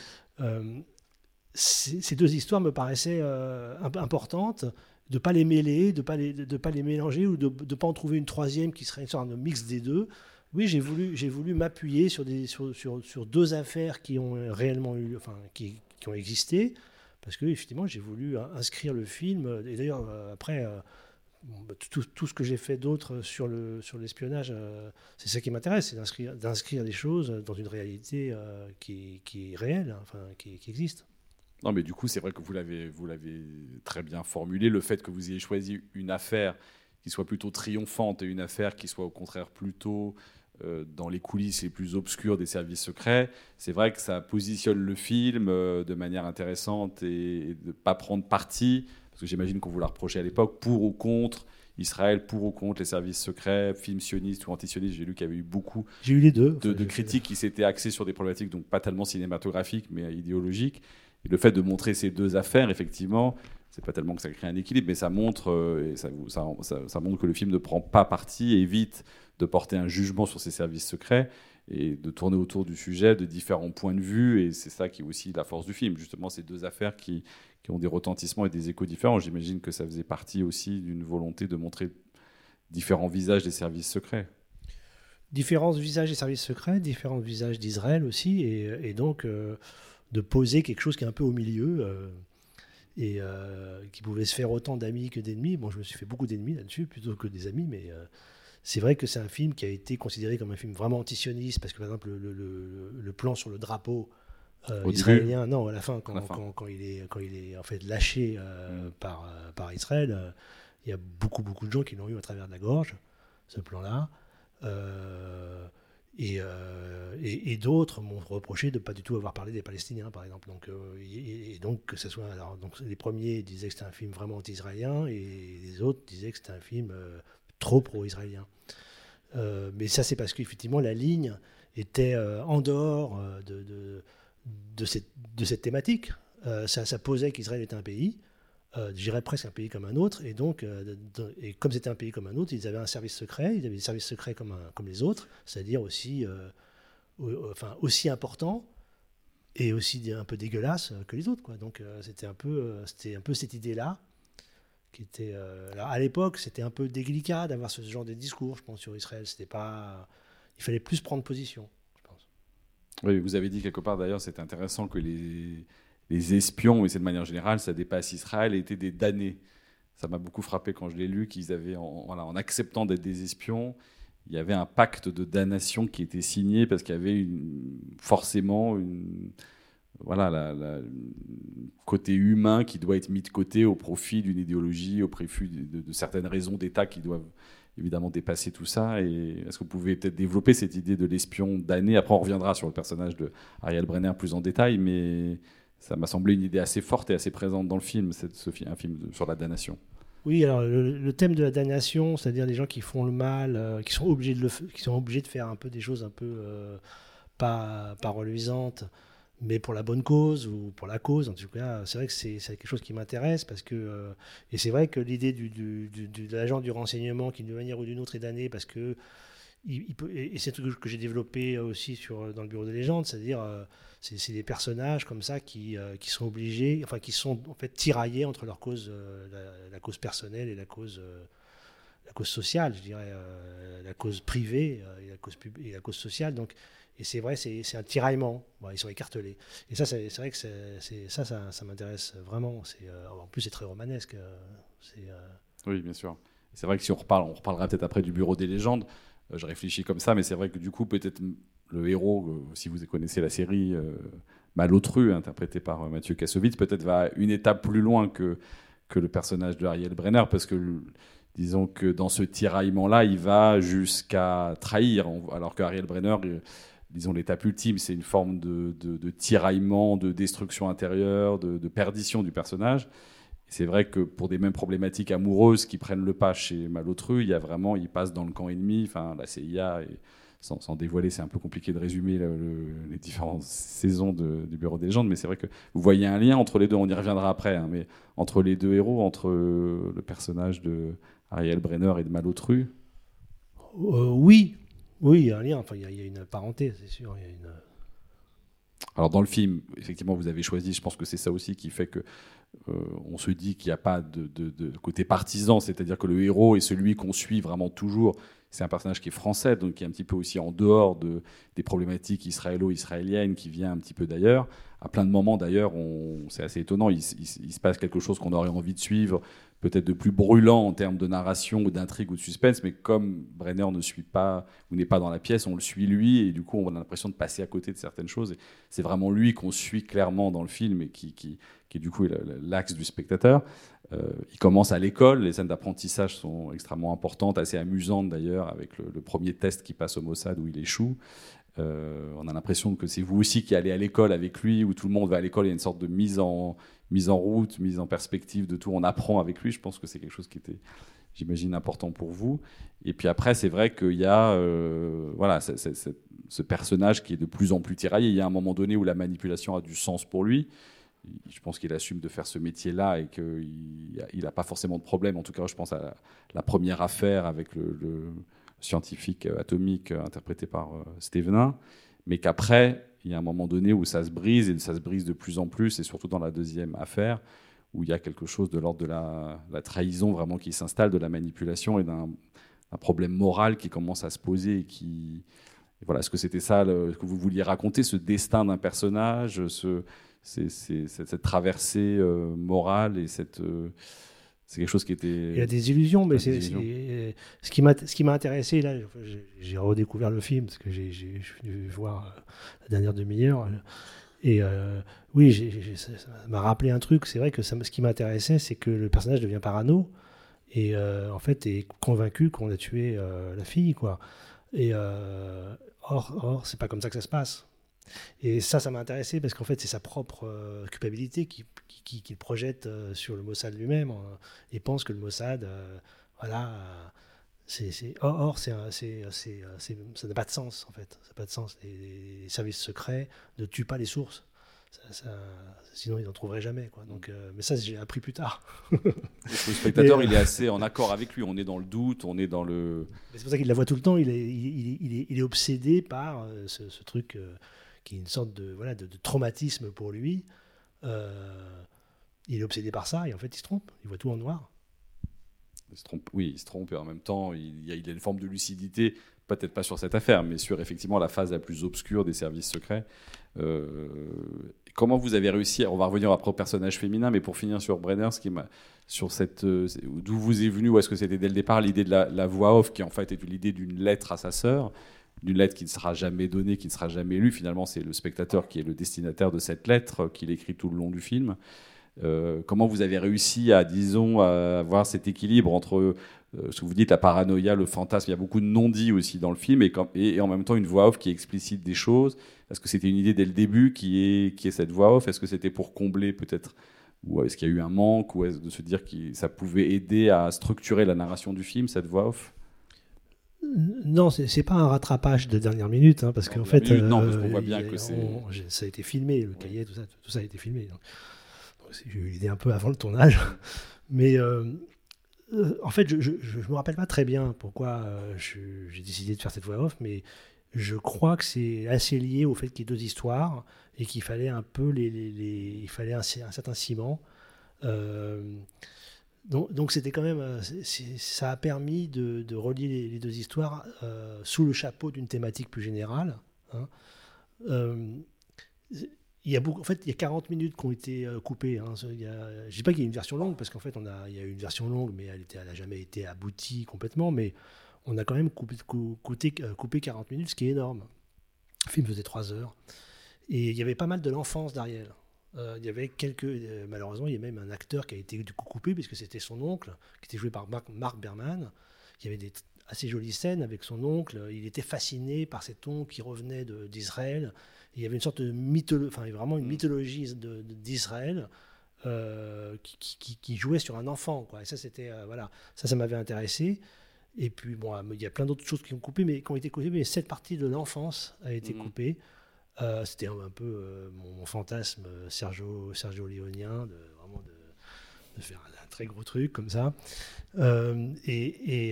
ces ces deux histoires me paraissaient euh, imp- importantes, de pas les mêler, de pas, les- de pas les mélanger ou de ne pas en trouver une troisième qui serait une sorte de mix des deux. Oui, j'ai voulu, j'ai voulu m'appuyer sur, des, sur, sur, sur deux affaires qui ont réellement eu, enfin, qui, qui ont existé, parce que effectivement, j'ai voulu hein, inscrire le film. Et d'ailleurs, euh, après, euh, bah, tout, ce que j'ai fait d'autre sur le sur l'espionnage, euh, c'est ça qui m'intéresse, c'est d'inscrire, des choses dans une réalité euh, qui, qui est réelle, hein, enfin, qui, existe. Non, mais du coup, c'est vrai que vous l'avez, très bien formulé. Le fait que vous ayez choisi une affaire qui soit plutôt triomphante et une affaire qui soit au contraire plutôt euh, dans les coulisses les plus obscures des services secrets, c'est vrai que ça positionne le film euh, de manière intéressante et, et de ne pas prendre parti, que j'imagine qu'on vous l'a reproché à l'époque, pour ou contre Israël, pour ou contre les services secrets, films sionistes ou antisionistes. J'ai lu qu'il y avait eu beaucoup eu les deux. de, critiques qui s'étaient axées sur des problématiques donc pas tellement cinématographiques mais idéologiques. Et le fait de montrer ces deux affaires, effectivement, c'est pas tellement que ça crée un équilibre, mais ça montre, euh, et ça, vous- ça, ça- ça montre que le film ne prend pas parti évite de porter un jugement sur ces services secrets et de tourner autour du sujet de différents points de vue. Et c'est ça qui est aussi la force du film, justement, ces deux affaires qui, qui ont des retentissements et des échos différents. J'imagine que ça faisait partie aussi d'une volonté de montrer différents visages des services secrets. différents visages des services secrets, différents visages d'Israël aussi, et, donc euh, de poser quelque chose qui est un peu au milieu euh, et euh, qui pouvait se faire autant d'amis que d'ennemis. Bon, je me suis fait beaucoup d'ennemis là-dessus plutôt que des amis, mais c'est vrai que c'est un film qui a été considéré comme un film vraiment antisioniste parce que par exemple le, le- le- le plan sur le drapeau euh, début israélien, non, à la fin, quand, À la fin. quand- quand il est quand il est en fait lâché euh, par euh, par Israël, il y a beaucoup beaucoup de gens qui l'ont eu à travers de la gorge, ce plan-là. Et, et, et d'autres m'ont reproché de pas du tout avoir parlé des Palestiniens, par exemple. Donc, et, et donc que ce soit, alors, donc les premiers disaient que c'était un film vraiment anti-israélien, et les autres disaient que c'était un film trop pro-israélien. Euh, mais ça, c'est parce qu'effectivement la ligne était euh, en dehors euh, de, de, de cette, de cette thématique. Euh, ça, posait qu'Israël était un pays, euh, je dirais presque un pays comme un autre, et donc, euh, et comme c'était un pays comme un autre, ils avaient un service secret, ils avaient des services secrets comme, un- comme les autres, c'est-à-dire aussi, euh, au- enfin, aussi important et aussi un peu dégueulasse que les autres. Quoi. Donc c'était un, peu, c'était un peu cette idée-là qui était. à l'époque, c'était un peu délicat d'avoir ce genre de discours, je pense, sur Israël. Pas. Il fallait plus prendre position. Oui, vous avez dit quelque part d'ailleurs, c'est intéressant que les, espions, et c'est de manière générale, ça dépasse Israël, étaient des damnés. Ça m'a beaucoup frappé quand je l'ai lu, qu'ils avaient, en, acceptant d'être des espions, il y avait un pacte de damnation qui était signé parce qu'il y avait forcément une, côté humain qui doit être mis de côté au profit d'une idéologie, au profit de certaines raisons d'État qui doivent évidemment dépasser tout ça. Et est-ce que vous pouvez peut-être développer cette idée de l'espion damné Après, on reviendra sur le personnage de Ariel Brenner plus en détail, mais ça m'a semblé une idée assez forte et assez présente dans le film, cette, ce un film sur la damnation. Oui, alors le, thème de la damnation, c'est-à-dire les gens qui font le mal, euh, qui sont obligés de qui sont obligés de faire un peu des choses un peu euh, pas, pas reluisantes, mais pour la bonne cause ou pour la cause. En tout cas, c'est vrai que c'est quelque chose qui m'intéresse parce que euh, et c'est vrai que l'idée du, de l'agent du renseignement qui d'une manière ou d'une autre est damné parce que il, peut, et c'est un truc que j'ai développé aussi sur, dans le bureau des légendes, c'est-à-dire euh, c'est des personnages comme ça qui, euh, qui sont obligés, enfin qui sont en fait tiraillés entre leur cause, euh, la, cause personnelle et la cause, euh, la cause sociale, je dirais, euh, la cause privée euh, et, la cause et la cause sociale. Donc, et c'est vrai, c'est un tiraillement. Ils sont écartelés. Et ça, c'est vrai que ça, ça, m'intéresse vraiment. Euh, en plus, c'est très romanesque. euh, euh, Oui, bien sûr. C'est vrai que si on reparle, on reparlera peut-être après du Bureau des légendes. euh, je réfléchis comme ça, mais c'est vrai que du coup, peut-être le héros, si vous connaissez la série Malotru, interprété par Mathieu Kassovitz, peut-être va une étape plus loin que, que le personnage de Ariel Brenner, parce que disons que dans ce tiraillement-là, il va jusqu'à trahir, alors qu'Ariel Brenner, euh, disons l'étape ultime, c'est une forme de, tiraillement, de destruction intérieure, de, perdition du personnage. C'est vrai que pour des mêmes problématiques amoureuses qui prennent le pas chez Malotru, il y a vraiment, il passe dans le camp ennemi, enfin la CIA et sans, dévoiler, c'est un peu compliqué de résumer le- le- les différentes saisons du Bureau des légendes, mais c'est vrai que vous voyez un lien entre les deux, on y reviendra après, hein, mais entre les deux héros, entre le personnage de Ariel Brenner et de Malotru. Euh, oui, oui, il y a un lien. Enfin, il y a, une parenté, c'est sûr. Alors dans le film, effectivement, vous avez choisi, je pense que c'est ça aussi qui fait que euh, on se dit qu'il n'y a pas de côté partisan, c'est-à-dire que le héros est celui qu'on suit vraiment toujours. C'est un personnage qui est français, donc qui est un petit peu aussi en dehors de, des problématiques israélo-israéliennes, qui vient un petit peu d'ailleurs. À plein de moments d'ailleurs, c'est assez étonnant, il, se passe quelque chose qu'on aurait envie de suivre, peut-être de plus brûlant en termes de narration ou d'intrigue ou de suspense, mais comme Brenner ne suit pas ou n'est pas dans la pièce, on le suit lui, et du coup on a l'impression de passer à côté de certaines choses. C'est vraiment lui qu'on suit clairement dans le film et qui, qui, qui du coup est l'axe du spectateur. Euh, il commence à l'école, les scènes d'apprentissage sont extrêmement importantes, assez amusantes d'ailleurs, avec le, le premier test qui passe au Mossad où il échoue. Euh, on a l'impression que c'est vous aussi qui allez à l'école avec lui, où tout le monde va à l'école, il y a une sorte de mise en, mise en route, mise en perspective de tout, on apprend avec lui, je pense que c'est quelque chose qui était, j'imagine, important pour vous. Et puis après, c'est vrai qu'il y a euh, voilà, ce personnage qui est de plus en plus tiraillé. Il y a un moment donné où la manipulation a du sens pour lui. Je pense qu'il assume de faire ce métier-là et qu'il n'a pas forcément de problème. En tout cas, je pense à la, première affaire avec le scientifique euh, atomique euh, interprété par euh, Stevenin. Mais qu'après, il y a un moment donné où ça se brise et ça se brise de plus en plus, et surtout dans la deuxième affaire, où il y a quelque chose de l'ordre de la, trahison vraiment qui s'installe, de la manipulation et d'un un problème moral qui commence à se poser et qui voilà est-ce que c'était ça le- que vous vouliez raconter ce destin d'un personnage cette, traversée morale et cette c'est quelque chose qui était Il y a des illusions, mais Il y a des c'est ce qui m'a ce qui m'a intéressé là. j'ai- redécouvert le film parce que j'ai venu voir euh, la dernière demi-heure et euh, oui, j'ai- ça ça m'a rappelé un truc. C'est vrai que ça, me- ce qui m'intéressait, c'est que le personnage devient parano et euh, en fait est convaincu qu'on a tué euh, la fille, quoi. Et euh, or, or c'est pas comme ça que ça se passe. Et ça, ça m'a intéressé parce qu'en fait, c'est sa propre euh, culpabilité qui, qui, qui- qu'il projette euh, sur le Mossad lui-même euh, et pense que le Mossad, euh, voilà, c'est, or, c'est, ça n'a pas de sens en fait. Ça n'a pas de sens. Les, les services secrets ne tuent pas les sources. Ça- ça- sinon, ils n'en trouveraient jamais. Quoi. Donc, mais ça, j'ai appris plus tard. le spectateur Et, il est assez en accord avec lui on est dans le doute on est dans le Mais C'est pour ça qu'il la voit tout le temps. Il est, il, il- il est, il est obsédé par ce, ce truc qui est une sorte de, voilà, de, traumatisme pour lui. Euh, il est obsédé par ça et en fait, il se trompe. Il voit tout en noir. Il se trompe, oui, il se trompe et en même temps, il a, une forme de lucidité, peut-être pas sur cette affaire, mais sur effectivement la phase la plus obscure des services secrets. Euh, comment vous avez réussi On va revenir après au personnage féminin, mais pour finir sur Brenner, sur cette euh, d'où vous est venu, ou est-ce que c'était dès le départ l'idée de la, la voix off, qui en fait est l'idée d'une lettre à sa sœur, d'une lettre qui ne sera jamais donnée, qui ne sera jamais lue. Finalement, c'est le spectateur qui est le destinataire de cette lettre, euh, qu'il écrit tout le long du film. Euh, comment vous avez réussi à, disons, avoir cet équilibre entre euh, ce que vous dites, la paranoïa, le fantasme, il y a beaucoup de non-dits aussi dans le film, et en même temps une voix off qui explicite des choses. Est-ce que c'était une idée dès le début qui est, qui est cette voix off? Est-ce que c'était pour combler peut-être Ou est-ce qu'il y a eu un manque Ou est-ce de se dire que ça pouvait aider à structurer la narration du film, cette voix off? Non, c'est pas un rattrapage de dernière minute, hein, parce qu'en fait, minute, non, parce qu'on voit il bien y a- que on- ça a été filmé, le cahier, tout ça, tout ça a été filmé. Donc, donc c'est- j'ai eu l'idée un peu avant le tournage, mais euh, euh, en fait, je, je me rappelle pas très bien pourquoi euh, j'ai décidé de faire cette voix off, mais je crois que c'est assez lié au fait qu'il y ait deux histoires et qu'il fallait un peu les, les- les- il fallait un, un certain ciment. Euh, donc, c'était quand même, euh, ça a permis de, relier les, deux histoires euh, sous le chapeau d'une thématique plus générale. hein. Euh, il y a beaucoup, en fait, il y a 40 minutes qui ont été coupées. Hein. Il dis pas qu'il y a une version longue parce qu'en fait, on a, il y a une version longue, mais elle était, elle a jamais été aboutie complètement. Mais on a quand même coupé, cou- coupé, coupé 40 minutes, ce qui est énorme. Le film faisait 3 heures. Et il y avait pas mal de l'enfance d'Ariel. Euh, il y avait quelques. euh, malheureusement, il y a même un acteur qui a été du coup coupé, puisque c'était son oncle, qui était joué par Mark, Mark Berman. Il y avait des assez jolies scènes avec son oncle. Il était fasciné par cet oncle qui revenait d'Israël. Il y avait une sorte de mythologie, enfin vraiment une mythologie de- de- d'Israël euh, qui, qui- qui- qui jouait sur un enfant. Quoi. Et ça, c'était. voilà. Ça, ça m'avait intéressé. Et puis, bon, il y a plein d'autres choses qui ont coupé, mais qui ont été coupées, mais cette partie de l'enfance a été Mhm. coupée. Euh, C'était un, un peu euh, mon, mon fantasme euh, Sergio, Sergio Léonien, de vraiment de, de faire un, un très gros truc comme ça. Euh, et et,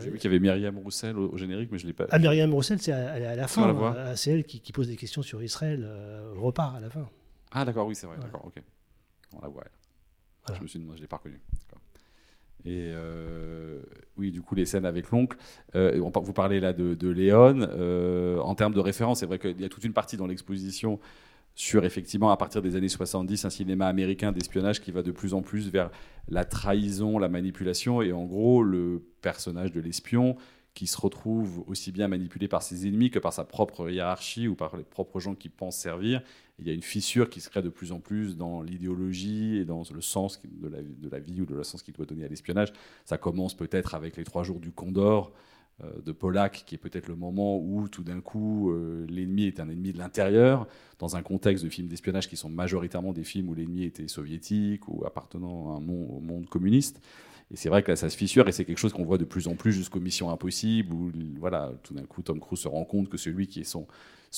J'ai vu qu'il y avait Myriam Roussel au, au générique, mais je l'ai pas. ah, Myriam Roussel, c'est à, à la fin. euh, C'est elle qui, qui pose des questions sur Israël au repas à la fin. Ah d'accord, oui, c'est vrai, Ouais. d'accord, ok. On la voit. elle. Voilà. Je me suis demandé, je l'ai pas reconnue. Et euh, oui, du coup, les scènes avec l'oncle. Euh, vous parlez là de, de Léon. Euh, en termes de référence, c'est vrai qu'il y a toute une partie dans l'exposition sur effectivement à partir des années 70 un cinéma américain d'espionnage qui va de plus en plus vers la trahison, la manipulation et en gros le personnage de l'espion qui se retrouve aussi bien manipulé par ses ennemis que par sa propre hiérarchie ou par les propres gens qui pensent servir. Il y a une fissure qui se crée de plus en plus dans l'idéologie et dans le sens de la, de la vie ou de le sens qu'il doit donner à l'espionnage. Ça commence peut-être avec les trois jours du Condor euh, de Pollack, qui est peut-être le moment où tout d'un coup euh, l'ennemi est un ennemi de l'intérieur, dans un contexte de films d'espionnage qui sont majoritairement des films où l'ennemi était soviétique ou appartenant au monde communiste. Et c'est vrai que là, ça se fissure et c'est quelque chose qu'on voit de plus en plus jusqu'aux Missions Impossibles, où voilà, tout d'un coup, Tom Cruise se rend compte que celui qui est son,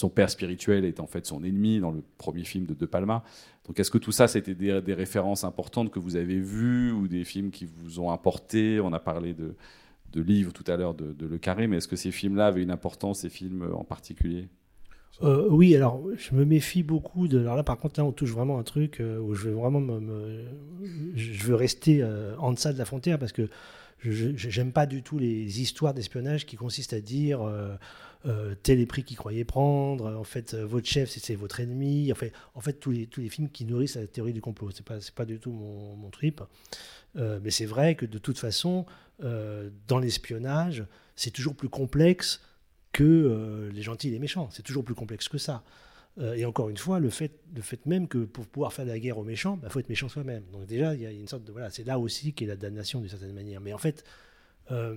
père spirituel est en fait son ennemi dans le premier film de De Palma. Donc est-ce que tout ça, c'était des, des références importantes que vous avez vues ou des films qui vous ont apporté? On a parlé de, de livres tout à l'heure de, de Le Carré, mais est-ce que ces films-là avaient une importance, ces films en particulier? Euh, oui, alors je me méfie beaucoup de. Alors là, par contre, là, on touche vraiment un truc euh, où je veux vraiment me, je veux rester euh, en deçà de la frontière parce que je pas du tout les histoires d'espionnage qui consistent à dire tel est prix qu'il croyait prendre. En fait, votre chef, c'est votre ennemi. En fait, en fait, tous les tous les films qui nourrissent la théorie du complot, c'est pas c'est pas du tout mon, mon trip. Mais c'est vrai que de toute façon, dans l'espionnage, c'est toujours plus complexe que euh, les gentils et les méchants. C'est toujours plus complexe que ça. Euh, et encore une fois, le fait, le fait même que pour pouvoir faire la guerre aux méchants, il faut être méchant soi-même. Donc déjà, il y a une sorte de... Voilà, c'est là aussi qu'est la damnation d'une certaine manière. Mais en fait, euh,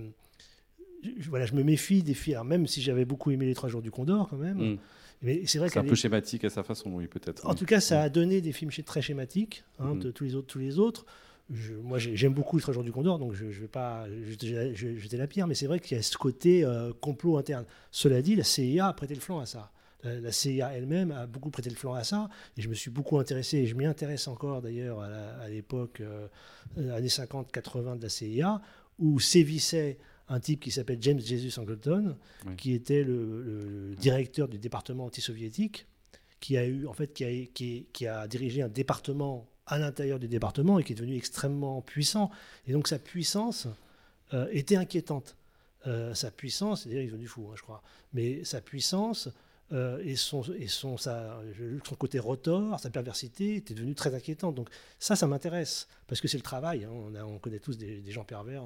je, voilà, je me méfie des films. Alors, même si j'avais beaucoup aimé les Trois Jours du Condor, quand même. Mm. Mais c'est vrai C'est un peu schématique à sa façon, oui, peut-être. en tout cas, ça a donné des films très schématiques, hein, Mhm. de tous les autres. Tous les autres. Je- moi, j'ai- j'aime beaucoup le Trois jours du Condor, donc je ne vais pas jeter je- la pierre, mais c'est vrai qu'il y a ce côté euh, complot interne. Cela dit, la CIA a prêté le flanc à ça. La, la CIA elle-même a beaucoup prêté le flanc à ça, et je me suis beaucoup intéressé, et je m'y intéresse encore d'ailleurs à l'époque, euh, euh, années 50-80 de la CIA, où sévissait un type qui s'appelle James Jesus Angleton, Oui. qui était le, le- le directeur du département anti-soviétique, qui a eu en fait qui a, qui, qui a dirigé un département à l'intérieur du département et qui est devenu extrêmement puissant. Et donc sa puissance euh, était inquiétante. Euh, sa puissance, c'est-à-dire il est devenu fou, hein, je crois, mais sa puissance euh, et, son, et son, côté rotor, sa perversité était devenu très inquiétante. Donc ça, ça m'intéresse, parce que c'est le travail. hein. On, connaît tous des, gens pervers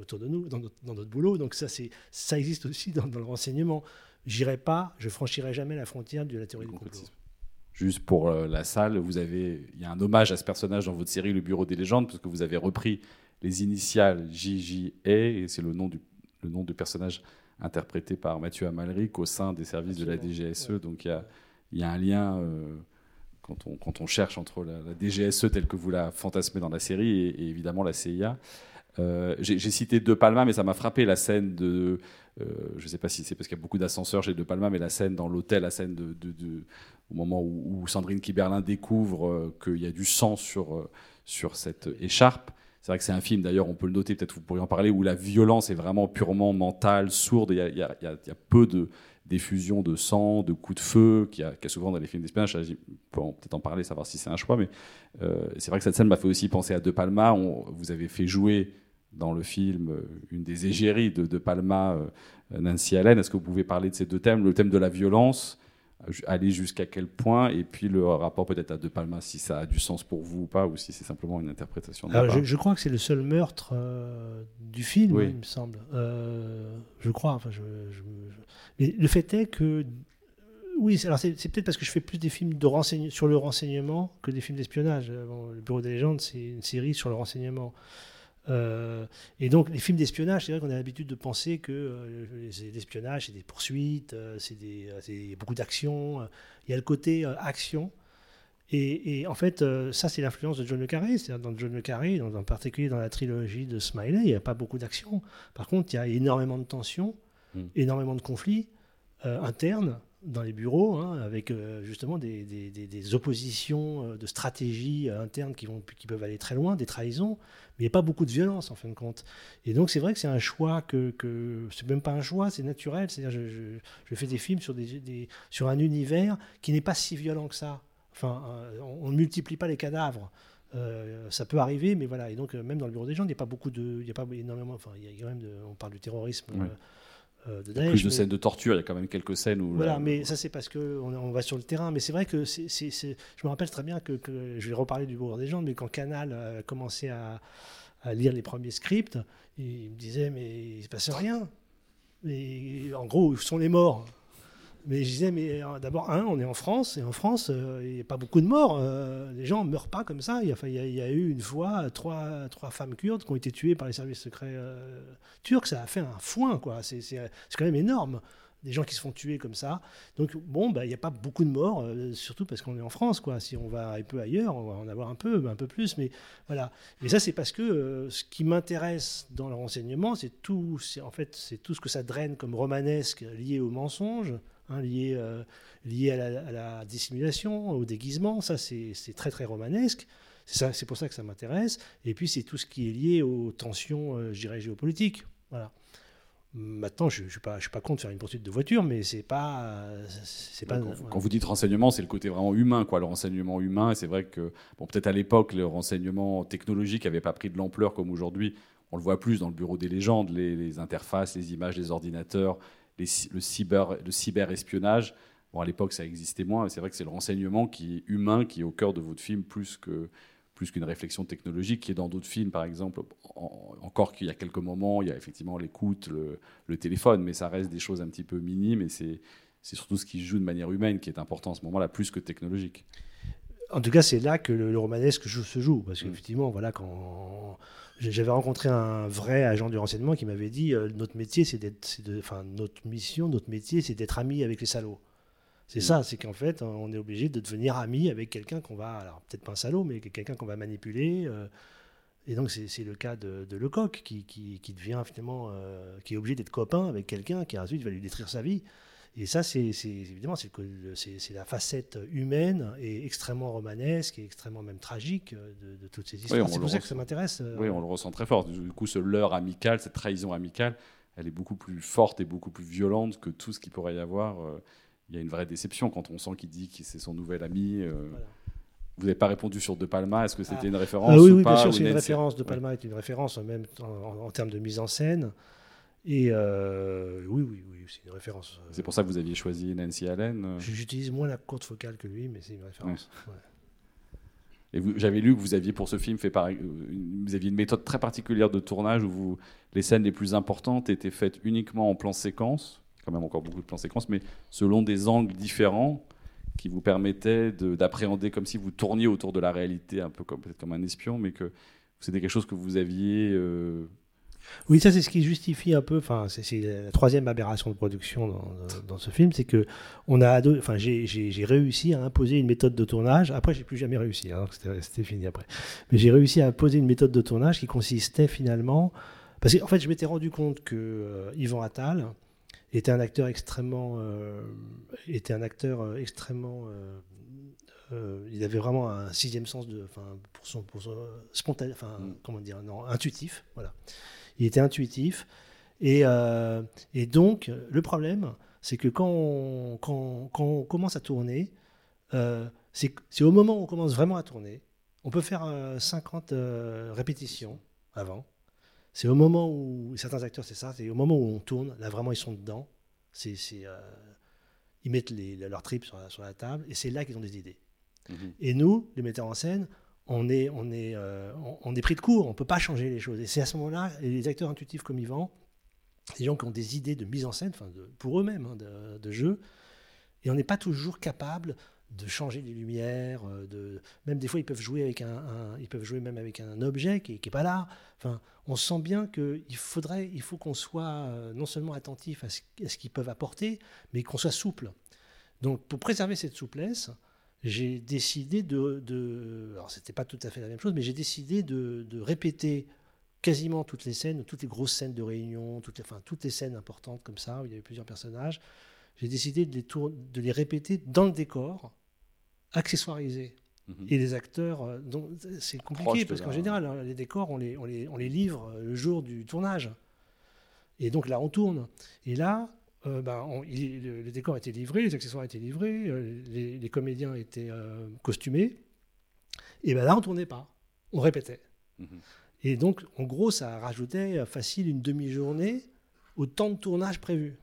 autour de nous, dans notre, boulot. Donc ça, ça existe aussi dans, dans le renseignement. J'irai pas, je franchirai jamais la frontière de la théorie du complot. Juste pour euh, la salle, vous avez, il y a un hommage à ce personnage dans votre série Le Bureau des légendes, parce que vous avez repris les initiales JJA, et c'est le nom du, le nom du personnage interprété par Mathieu Amalric au sein des services de la DGSE. ouais. Donc il y a, y a un lien euh, quand, on, quand on cherche entre la, la DGSE telle que vous la fantasmez dans la série et, et évidemment la CIA. Euh, J'ai cité De Palma, mais ça m'a frappé la scène de. euh, je ne sais pas si c'est parce qu'il y a beaucoup d'ascenseurs chez De Palma, mais la scène dans l'hôtel, la scène au moment où, Sandrine Kiberlin découvre euh, qu'il y a du sang sur, sur cette écharpe. C'est vrai que c'est un film, d'ailleurs, on peut le noter, peut-être vous pourriez en parler, où la violence est vraiment purement mentale, sourde. Il y a, peu de d'effusion de sang, de coups de feu, qu'il y, a souvent dans les films d'espionnage. On peut peut-être en parler, savoir si c'est un choix, mais c'est vrai que cette scène m'a fait aussi penser à De Palma. Vous avez fait jouer dans le film euh, une des égéries de De Palma, euh, Nancy Allen. Est-ce que vous pouvez parler de ces deux thèmes Le thème de la violence, euh, aller jusqu'à quel point, et puis le rapport peut-être à De Palma, si ça a du sens pour vous ou pas, ou si c'est simplement une interprétation de Alors, je, je crois que c'est le seul meurtre euh, du film, Oui. il me semble. Euh, je crois. Enfin, je, je- je- Mais le fait est que. Oui, c'est- alors c'est peut-être parce que je fais plus des films de renseign- sur le renseignement que des films d'espionnage. Bon, le Bureau des légendes, c'est une série sur le renseignement. Euh, et donc, les films d'espionnage, c'est vrai qu'on a l'habitude de penser que euh, les- l'espionnage, c'est des poursuites, euh, c'est des- euh, c'est beaucoup d'action. Il y a le côté action. Et, et en fait, ça, c'est l'influence de John Le Carré. C'est-à-dire, dans John Le Carré, en particulier dans la trilogie de Smiley, il n'y a pas beaucoup d'action. Par contre, il y a énormément de tensions, Mm. énormément de conflits internes dans les bureaux, hein, avec euh, justement des, des- des- des oppositions euh, de stratégies euh, internes qui, vont, qui peuvent aller très loin, des trahisons, mais il n'y a pas beaucoup de violence en fin de compte. Et donc c'est vrai que c'est un choix que, que c'est même pas un choix, c'est naturel. C'est-à-dire je, je, je fais des films sur, des, sur un univers qui n'est pas si violent que ça. Enfin, on ne multiplie pas les cadavres. Euh, ça peut arriver, mais voilà. Et donc, euh, même dans le bureau des gens, il n'y a pas beaucoup de. Il y a pas énormément. Enfin, il y a quand même de, on parle du terrorisme Ouais. euh, de y a Daesh. plus de mais- scènes de torture, il y a quand même quelques scènes où. voilà, là- mais ça c'est parce que on, va sur le terrain. Mais c'est vrai que c'est, c'est- c'est- je me rappelle très bien que, que- je vais reparler du Bureau des gens, mais quand Canal a commencé à, à lire les premiers scripts, il me disait mais il se passe rien. Et en gros, où sont les morts? Mais je disais mais euh, d'abord un, on est en France et en France euh, il n'y a pas beaucoup de morts. Euh, les gens meurent pas comme ça. Il y a, eu une fois trois, femmes kurdes qui ont été tuées par les services secrets turcs. Ça a fait un foin quoi. C'est, quand même énorme des gens qui se font tuer comme ça. Donc bon, bah, il n'y a pas beaucoup de morts, surtout parce qu'on est en France, quoi. Si on va un peu ailleurs, on va en avoir un peu, un peu plus, mais voilà. Mais ça, c'est parce que ce qui m'intéresse dans le renseignement, c'est tout, en fait, c'est tout ce que ça draine comme romanesque lié au mensonge, hein, lié, euh, lié à la, à la dissimulation, au déguisement. Ça, c'est très très romanesque. C'est ça, c'est pour ça que ça m'intéresse. Et puis c'est tout ce qui est lié aux tensions, euh, je dirais géopolitiques. Voilà. Maintenant, je ne suis, pas- je suis pas contre faire une poursuite de voiture, mais c'est pas. euh, C'est pas quand, quand vous dites renseignement, c'est le côté vraiment humain, quoi, le renseignement humain. Et c'est vrai que, bon, peut-être à l'époque, le renseignement technologique n'avait pas pris de l'ampleur comme aujourd'hui. On le voit plus dans le bureau des légendes, les, les interfaces, les images des ordinateurs, les le cyber, le cyberespionnage. Bon, à l'époque, ça existait moins. mais C'est vrai que c'est le renseignement qui est humain, qui est au cœur de votre film, plus que plus qu'une réflexion technologique qui est dans d'autres films, par exemple. En- encore qu'il y a quelques moments, il y a effectivement l'écoute, le, le téléphone, mais ça reste des choses un petit peu minimes et c'est c'est surtout ce qui joue de manière humaine qui est important à ce moment-là, plus que technologique. En tout cas, c'est là que le, le romanesque joue- se joue. Parce Mm. qu'effectivement, voilà, quand j'avais rencontré un vrai agent du renseignement qui m'avait dit euh, notre métier, c'est d'être, enfin, notre mission, notre métier, c'est d'être ami avec les salauds. C'est Mm. ça, c'est qu'en fait, on est obligé de devenir ami avec quelqu'un qu'on va, alors peut-être pas un salaud, mais quelqu'un qu'on va manipuler. euh, et donc, c'est, c'est le cas de, de Lecoq qui, qui, qui devient finalement, euh, qui est obligé d'être copain avec quelqu'un qui ensuite va lui détruire sa vie. Et ça, c'est évidemment, c'est la facette humaine et extrêmement romanesque et extrêmement même tragique de, de toutes ces histoires. c'est pour ça que ça m'intéresse. euh, Oui, on le ressent très fort. Du coup, ce leurre amical, cette trahison amicale, elle est beaucoup plus forte et beaucoup plus violente que tout ce qu'il pourrait y avoir. euh, Il y a une vraie déception quand on sent qu'il dit que c'est son nouvel ami. euh. Voilà. Vous n'avez pas répondu sur De Palma. Est-ce que c'était Ah. une référence Ah oui, ou oui, pas bien sûr, c'est une référence. De Ouais. Palma est une référence, même en, en- en termes de mise en scène. Et euh, oui, oui, oui, c'est une référence. euh, C'est pour ça que vous aviez choisi Nancy Allen. euh. J'utilise moins la courte focale que lui, mais c'est une référence. Ouais. Et j'avais lu que vous aviez pour ce film fait pareil, une- vous aviez une méthode très particulière de tournage où vous, les scènes les plus importantes étaient faites uniquement en plan séquence, quand même encore beaucoup de plans séquences, mais selon des angles différents qui vous permettaient de- d'appréhender comme si vous tourniez autour de la réalité, un peu comme peut-être comme un espion, mais que c'était quelque chose que vous aviez. euh, Oui, ça c'est ce qui justifie un peu. Enfin, c'est- la troisième aberration de production dans, ce film, c'est que on a, enfin, j'ai- réussi à imposer une méthode de tournage. Après, j'ai plus jamais réussi. hein, C'était fini après. Mais j'ai réussi à imposer une méthode de tournage qui consistait finalement, parce qu'en fait, je m'étais rendu compte que euh, Yvan Attal était un acteur extrêmement, euh, était un acteur euh, extrêmement euh, euh, il avait vraiment un sixième sens de, enfin, pour son, pour son spontané, enfin, Mm. comment dire, non, intuitif, voilà. Il était intuitif. Et, euh, et donc, le problème, c'est que quand on, quand, quand on commence à tourner, euh, c'est au moment où on commence vraiment à tourner. On peut faire euh, 50 euh, répétitions avant. C'est au moment où, certains acteurs, c'est ça, c'est au moment où on tourne, là vraiment ils sont dedans. C'est, euh, ils mettent les, leurs tripes sur la, sur la table et c'est là qu'ils ont des idées. Mhm. Et nous, les metteurs en scène, on est, on est, euh, on, est pris de court, on ne peut pas changer les choses. Et c'est à ce moment-là, les acteurs intuitifs comme Yvan, des gens qui ont des idées de mise en scène, pour eux-mêmes, hein, de, jeu, et on n'est pas toujours capable de changer les lumières, euh, de, même des fois ils peuvent jouer avec un, ils peuvent jouer même avec un objet qui, qui est pas là. Enfin, on sent bien que il faudrait, il faut qu'on soit euh, non seulement attentif à ce, ce qu'ils peuvent apporter, mais qu'on soit souple. Donc pour préserver cette souplesse, j'ai décidé de, de alors c'était pas tout à fait la même chose, mais j'ai décidé de, de répéter quasiment toutes les scènes, toutes les grosses scènes de réunion, toutes les, enfin, toutes les scènes importantes comme ça, où il y avait plusieurs personnages, j'ai décidé de les, tour- de les répéter dans le décor, accessoirisé. Mhm. Et les acteurs, euh, c'est compliqué parce qu'en général, hein, les décors, on les, on, les, on les livre le jour du tournage. Et donc là, on tourne. Et là, euh, ben, on- il- le, le décor était livré, les accessoires étaient livrés, euh, les, les comédiens étaient euh, costumés. Et ben là, on tournait pas. On répétait. Mhm. Et donc, en gros, ça rajoutait facile une demi-journée au temps de tournage prévu.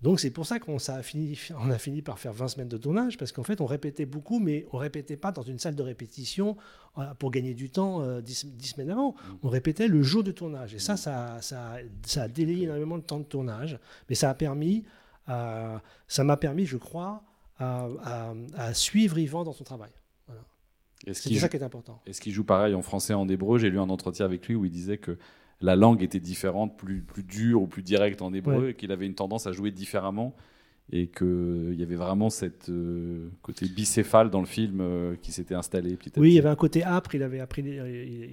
Donc, c'est pour ça qu'on a fini, on a fini par faire 20 semaines de tournage, parce qu'en fait, on répétait beaucoup, mais on répétait pas dans une salle de répétition euh, pour gagner du temps euh, 10, 10 semaines avant. On répétait le jour de tournage. Et ça, ça, ça, ça a délayé énormément le temps de tournage, mais ça a permis, ça m'a permis, je crois, à, à- à suivre Yvan dans son travail. C'est ça qui est important. est-ce qu'il joue pareil en français en hébreu? J'ai lu un entretien avec lui où il disait que la langue était différente, plus, plus dure ou plus directe en hébreu, Ouais. et qu'il avait une tendance à jouer différemment, et qu'il y avait vraiment cette euh, côté bicéphale dans le film euh, qui s'était installé petit à Oui, il y avait un côté âpre. Il avait appris, il,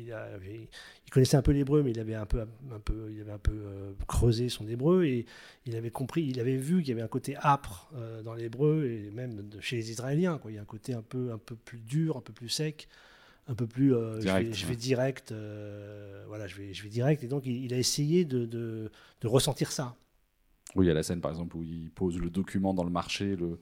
il avait- il connaissait un peu l'hébreu, mais il avait un peu, un peu, il avait un peu euh, creusé son hébreu et il avait compris, il avait vu qu'il y avait un côté âpre dans l'hébreu et même chez les Israéliens. Quoi. Il y a un côté un peu, un peu plus dur, un peu plus sec, un peu plus. euh, je, vais, je ouais. vais direct. euh, voilà, je vais, je vais direct. Et donc, il, il a essayé de, de, de ressentir ça. Oui, il y a la scène par exemple où il pose le document dans le marché, le,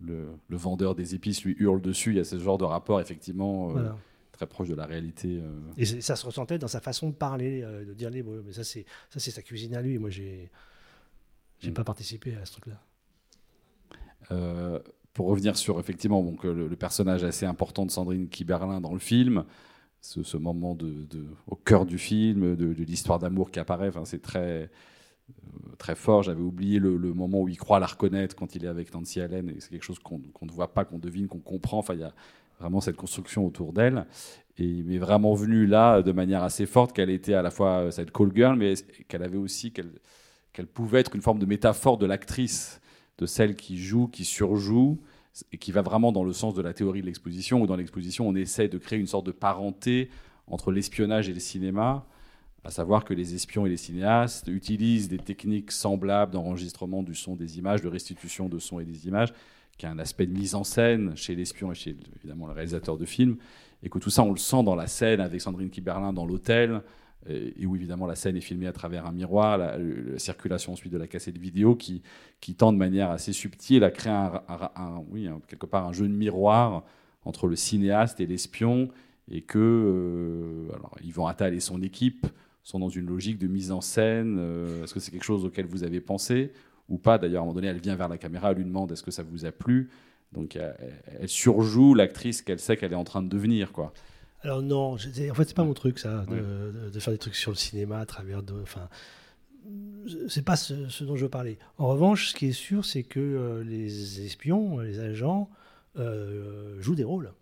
le, le vendeur des épices lui hurle dessus. Il y a ce genre de rapport effectivement euh, Voilà. très proche de la réalité. euh. Et ça se ressentait dans sa façon de parler, euh, de dire l'hébreu. Mais ça, c'est ça, c'est sa cuisine à lui. Moi, j'ai, j'ai Mm. pas participé à ce truc-là. Euh, pour revenir sur effectivement donc, euh, le, personnage assez important de Sandrine Kiberlin dans le film, ce, ce moment au cœur du film, de, l'histoire d'amour qui apparaît, c'est très, euh, très fort. J'avais oublié le, moment où il croit la reconnaître quand il est avec Nancy Allen, et c'est quelque chose qu'on ne voit pas, qu'on devine, qu'on comprend. Il y a vraiment cette construction autour d'elle. Et il m'est vraiment venu là de manière assez forte qu'elle était à la fois euh, cette call girl, mais qu'elle avait aussi qu'elle pouvait être une forme de métaphore de l'actrice, de celle qui joue, qui surjoue, et qui va vraiment dans le sens de la théorie de l'exposition, où dans l'exposition, on essaie de créer une sorte de parenté entre l'espionnage et le cinéma, à savoir que les espions et les cinéastes utilisent des techniques semblables d'enregistrement du son des images, de restitution de son et des images, qui a un aspect de mise en scène chez l'espion et chez évidemment le réalisateur de film, et que tout ça, on le sent dans la scène avec Sandrine Kiberlin dans l'hôtel, et et où évidemment la scène est filmée à travers un miroir, la, la circulation ensuite de la cassette vidéo qui, qui tend de manière assez subtile à créer un, quelque part un jeu de miroir entre le cinéaste et l'espion, et que euh, alors, Yvan Attal et son équipe sont dans une logique de mise en scène. euh, est-ce que c'est quelque chose auquel vous avez pensé ou pas? D'ailleurs, à un moment donné, elle vient vers la caméra, elle lui demande est-ce que ça vous a plu? Donc, elle surjoue l'actrice qu'elle sait qu'elle est en train de devenir, quoi. Alors non, en fait c'est pas mon truc ça, de, de- de faire des trucs sur le cinéma à travers de, enfin, c'est pas ce, ce dont je veux parler. En revanche, ce qui est sûr, c'est que euh, les espions, les agents euh, jouent des rôles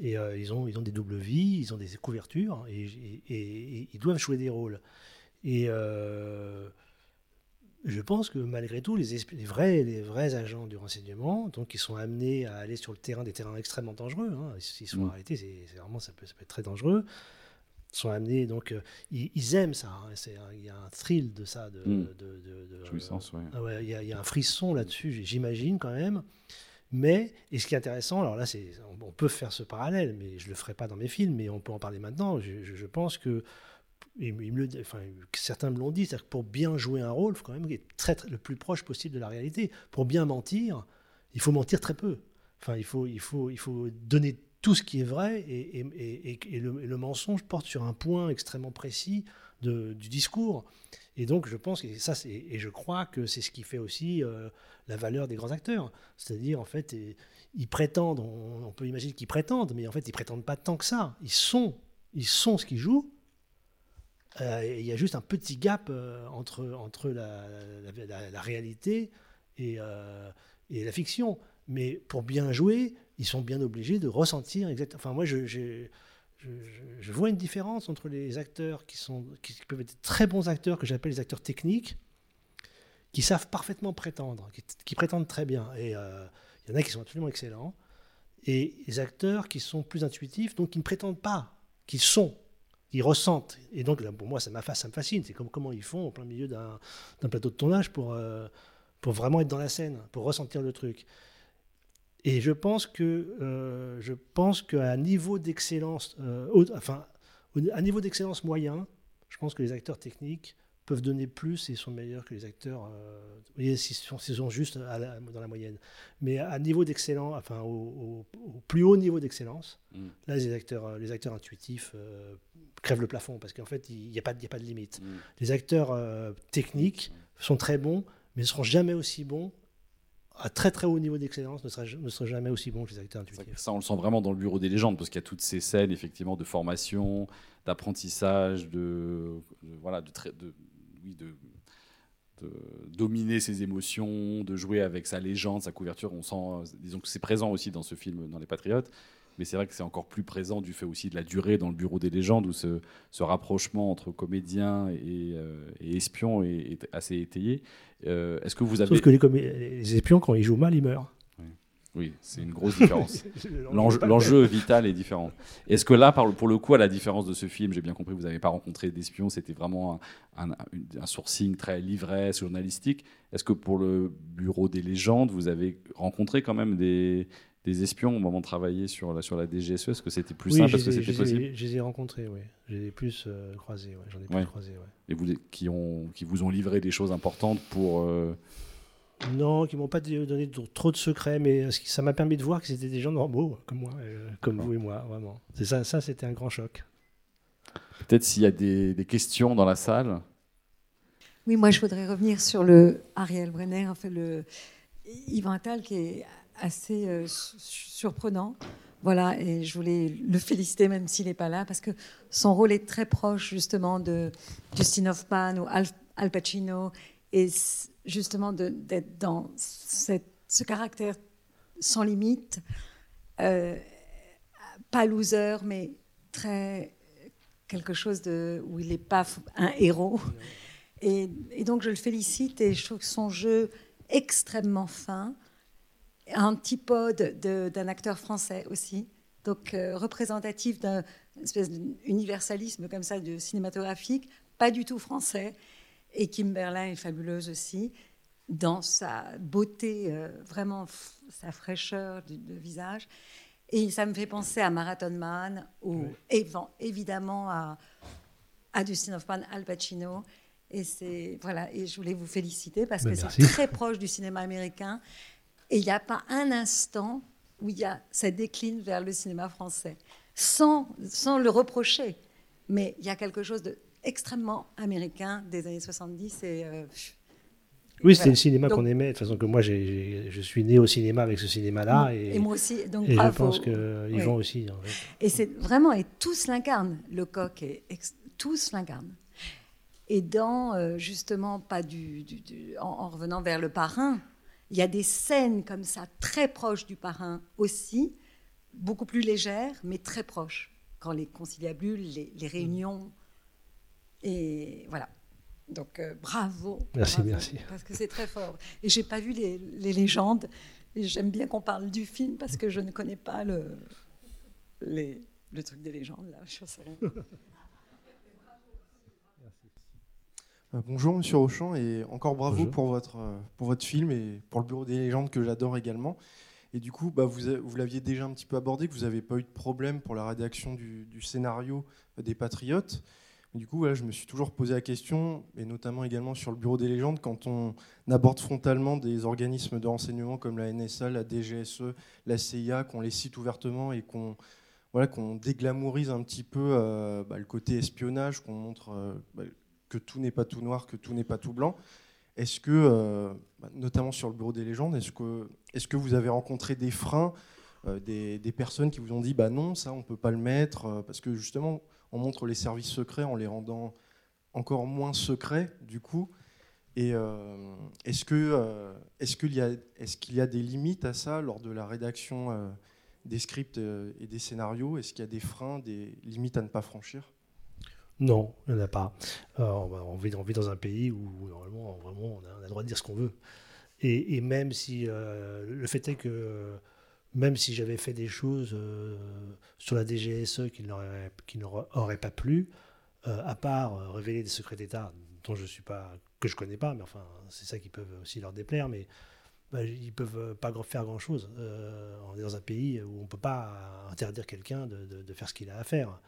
et euh, ils ont ils ont des doubles vies, ils ont des couvertures et, et- et- et ils doivent jouer des rôles. Et euh, je pense que malgré tout, les, vrais, les vrais agents du renseignement, donc ils sont amenés à aller sur le terrain, des terrains extrêmement dangereux. hein. S'ils sont Mm. arrêtés, c'est vraiment ça peut, ça peut être très dangereux. Ils sont amenés, donc euh, ils, ils aiment ça. hein. Il y a un thrill de ça, de, Mm. de- de- de- Jouissance, ouais, il y, a- il y a un frisson là-dessus, j'imagine quand même. Mais, et ce qui est intéressant, alors là, on, on peut faire ce parallèle, mais je le ferai pas dans mes films, mais on peut en parler maintenant. Je, je- je pense que, me- certains me l'ont dit, c'est-à-dire que pour bien jouer un rôle, il faut quand même être très, le plus proche possible de la réalité. Pour bien mentir, il faut mentir très peu. Enfin, il faut, donner tout ce qui est vrai, et, le, mensonge porte sur un point extrêmement précis du discours. Et donc, je pense, et, ça, et je crois que c'est ce qui fait aussi euh, la valeur des grands acteurs. C'est-à-dire, en fait, ils prétendent, on, on peut imaginer qu'ils prétendent, mais en fait, ils prétendent pas tant que ça. Ils sont, ils sont ce qu'ils jouent. Euh, il y a juste un petit gap euh, entre, la, réalité et, euh, et la fiction. Mais pour bien jouer, ils sont bien obligés de ressentir. Enfin, moi, je, vois une différence entre les acteurs qui, peuvent être très bons acteurs, que j'appelle les acteurs techniques, qui savent parfaitement prétendre, qui, prétendent très bien. Et il y en a qui sont absolument excellents. et les acteurs qui sont plus intuitifs, donc qui ne prétendent pas, qui sont, qui ressentent. Et donc, pour moi, ça, ça me fascine. C'est comme comment ils font en plein milieu d'un plateau de tournage pour, euh, pour vraiment être dans la scène, pour ressentir le truc. Et je pense que euh, je pense qu'à niveau d'excellence, euh, enfin, au- à niveau d'excellence moyen, je pense que les acteurs techniques peuvent donner plus et sont meilleurs que les acteurs. euh, vous voyez, s'ils sont, s'ils sont juste à la- dans la moyenne. Mais à niveau d'excellence, enfin, au, au- au plus haut niveau d'excellence, Mm. là, les acteurs, euh, les acteurs intuitifs euh, crèvent le plafond parce qu'en fait, il n'y a, pas y a pas de limite. Mm. Les acteurs euh, techniques sont très bons, mais ne seront jamais aussi bons. À très très haut niveau d'excellence, ne seraient ne seraient jamais aussi bons que les acteurs intuitifs. ça, on le sent vraiment dans le bureau des légendes, parce qu'il y a toutes ces scènes effectivement de formation, d'apprentissage, de, de- voilà, de, oui, de, de dominer ses émotions, de jouer avec sa légende, sa couverture. On sent, disons que c'est présent aussi dans ce film, dans Les Patriotes. Mais c'est vrai que c'est encore plus présent du fait aussi de la durée dans le bureau des légendes, où ce, ce rapprochement entre comédien et, euh, et espion est, est assez étayé. Euh, Est-ce que vous avez... Sauf que les espions, quand ils jouent mal, ils meurent. Oui, c'est une grosse différence. L'enjeu vital est différent. Est-ce que là, pour le coup, à la différence de ce film, j'ai bien compris, vous n'avez pas rencontré d'espions, c'était vraiment un, un- une- un sourcing très livresse, journalistique. Est-ce que pour le bureau des légendes, vous avez rencontré quand même des, des espions au moment de travailler sur la, sur la DGSE Est-ce que c'était plus Oui, simple? Est-ce que c'était possible? Je les ai rencontrés, oui. Je les ai plus euh, croisés, ouais. J'en ai plus Ouais. croisés, ouais. Et vous, qui, ont, qui vous ont livré des choses importantes pour. euh, Non, qui m'ont pas donné trop de secrets, mais qui- ça m'a permis de voir que c'était des gens normaux, comme moi, euh, comme vous et moi, vraiment. C'est ça, ça c'était un grand choc. Peut-être s'il y a des, des questions dans la salle. Oui, moi je voudrais revenir sur le Ariel Brenner, enfin le Yvan Attal qui est assez euh, su- surprenant. Voilà, et je voulais le féliciter même s'il n'est pas là, parce que son rôle est très proche justement de Dustin Hoffman ou Al, Al Pacino, et justement d'être dans ce caractère sans limite, euh, pas loser, mais très quelque chose de où il n'est pas un héros. Et, donc je le félicite et je trouve son jeu extrêmement fin, antipode de- d'un acteur français aussi, donc euh, représentatif d'un espèce d'universalisme comme ça de cinématographique, pas du tout français. Et Kim Berlin est fabuleuse aussi dans sa beauté, euh, vraiment sa fraîcheur de, de visage. Et ça me fait penser à Marathon Man ou évidemment à, à Dustin Hoffman, Al Pacino. Et c'est voilà. Et je voulais vous féliciter parce Ben, que c'est très proche du cinéma américain. Et il n'y a pas un instant où il y a, ça décline vers le cinéma français, sans, sans le reprocher. Mais il y a quelque chose d'extrêmement américain des années 70. Et, euh, Oui, c'était voilà. le cinéma qu'on aimait. De toute façon, que moi, j'ai- je suis né au cinéma avec ce cinéma-là. Et, et moi aussi. Donc et je pense qu'ils Oui. vont aussi. en fait. Et c'est vraiment, et tous l'incarnent. Le coq, ex- tous l'incarnent. Et dans, euh, justement, pas du, du- du- en, en revenant vers le parrain, il y a des scènes comme ça, très proches du parrain aussi, beaucoup plus légères, mais très proches. Quand les conciliabules, les, les réunions. Et voilà. Donc, euh, bravo. Merci, bravo, merci. Parce que c'est très fort. Et j'ai pas vu les, les légendes. Et j'aime bien qu'on parle du film parce que je ne connais pas le, les, le truc des légendes, là. Je sais rien. Euh, Bonjour Monsieur Auchan et encore bravo Bonjour. pour votre, euh, pour votre film et pour le Bureau des légendes que j'adore également. Et du coup, bah, vous, vous l'aviez déjà un petit peu abordé, que vous n'avez pas eu de problème pour la rédaction du, du scénario des Patriotes. Du coup, voilà, je me suis toujours posé la question, et notamment également sur le Bureau des légendes, quand on aborde frontalement des organismes de renseignement comme la NSA, la DGSE, la CIA, qu'on les cite ouvertement et qu'on voilà, qu'on déglamourise un petit peu euh, bah, le côté espionnage, qu'on montre euh, bah, que tout n'est pas tout noir, que tout n'est pas tout blanc. Est-ce que, euh, bah, notamment sur le bureau des légendes, est-ce que, est que vous avez rencontré des freins, des, des personnes qui vous ont dit bah non, ça on peut pas le mettre, parce que justement on montre les services secrets en les rendant encore moins secrets du coup. Et euh, euh, est-ce qu'il y a des limites à ça lors de la rédaction euh, des scripts et des scénarios? Est-ce qu'il y a des freins, des limites à ne pas franchir? Non, il n'y en a pas. On, vit, dans un pays où, normalement, on a, le droit de dire ce qu'on veut. Et, même si le fait est que même si j'avais fait des choses euh, sur la DGSE qui n'auraient qui pas plu, euh, à part euh, révéler des secrets d'État dont je suis pas, que je connais pas, mais enfin, c'est ça qui peut aussi leur déplaire, mais bah, ils peuvent pas faire grand chose. on est dans un pays où on peut pas interdire quelqu'un de, de- faire ce qu'il a à faire.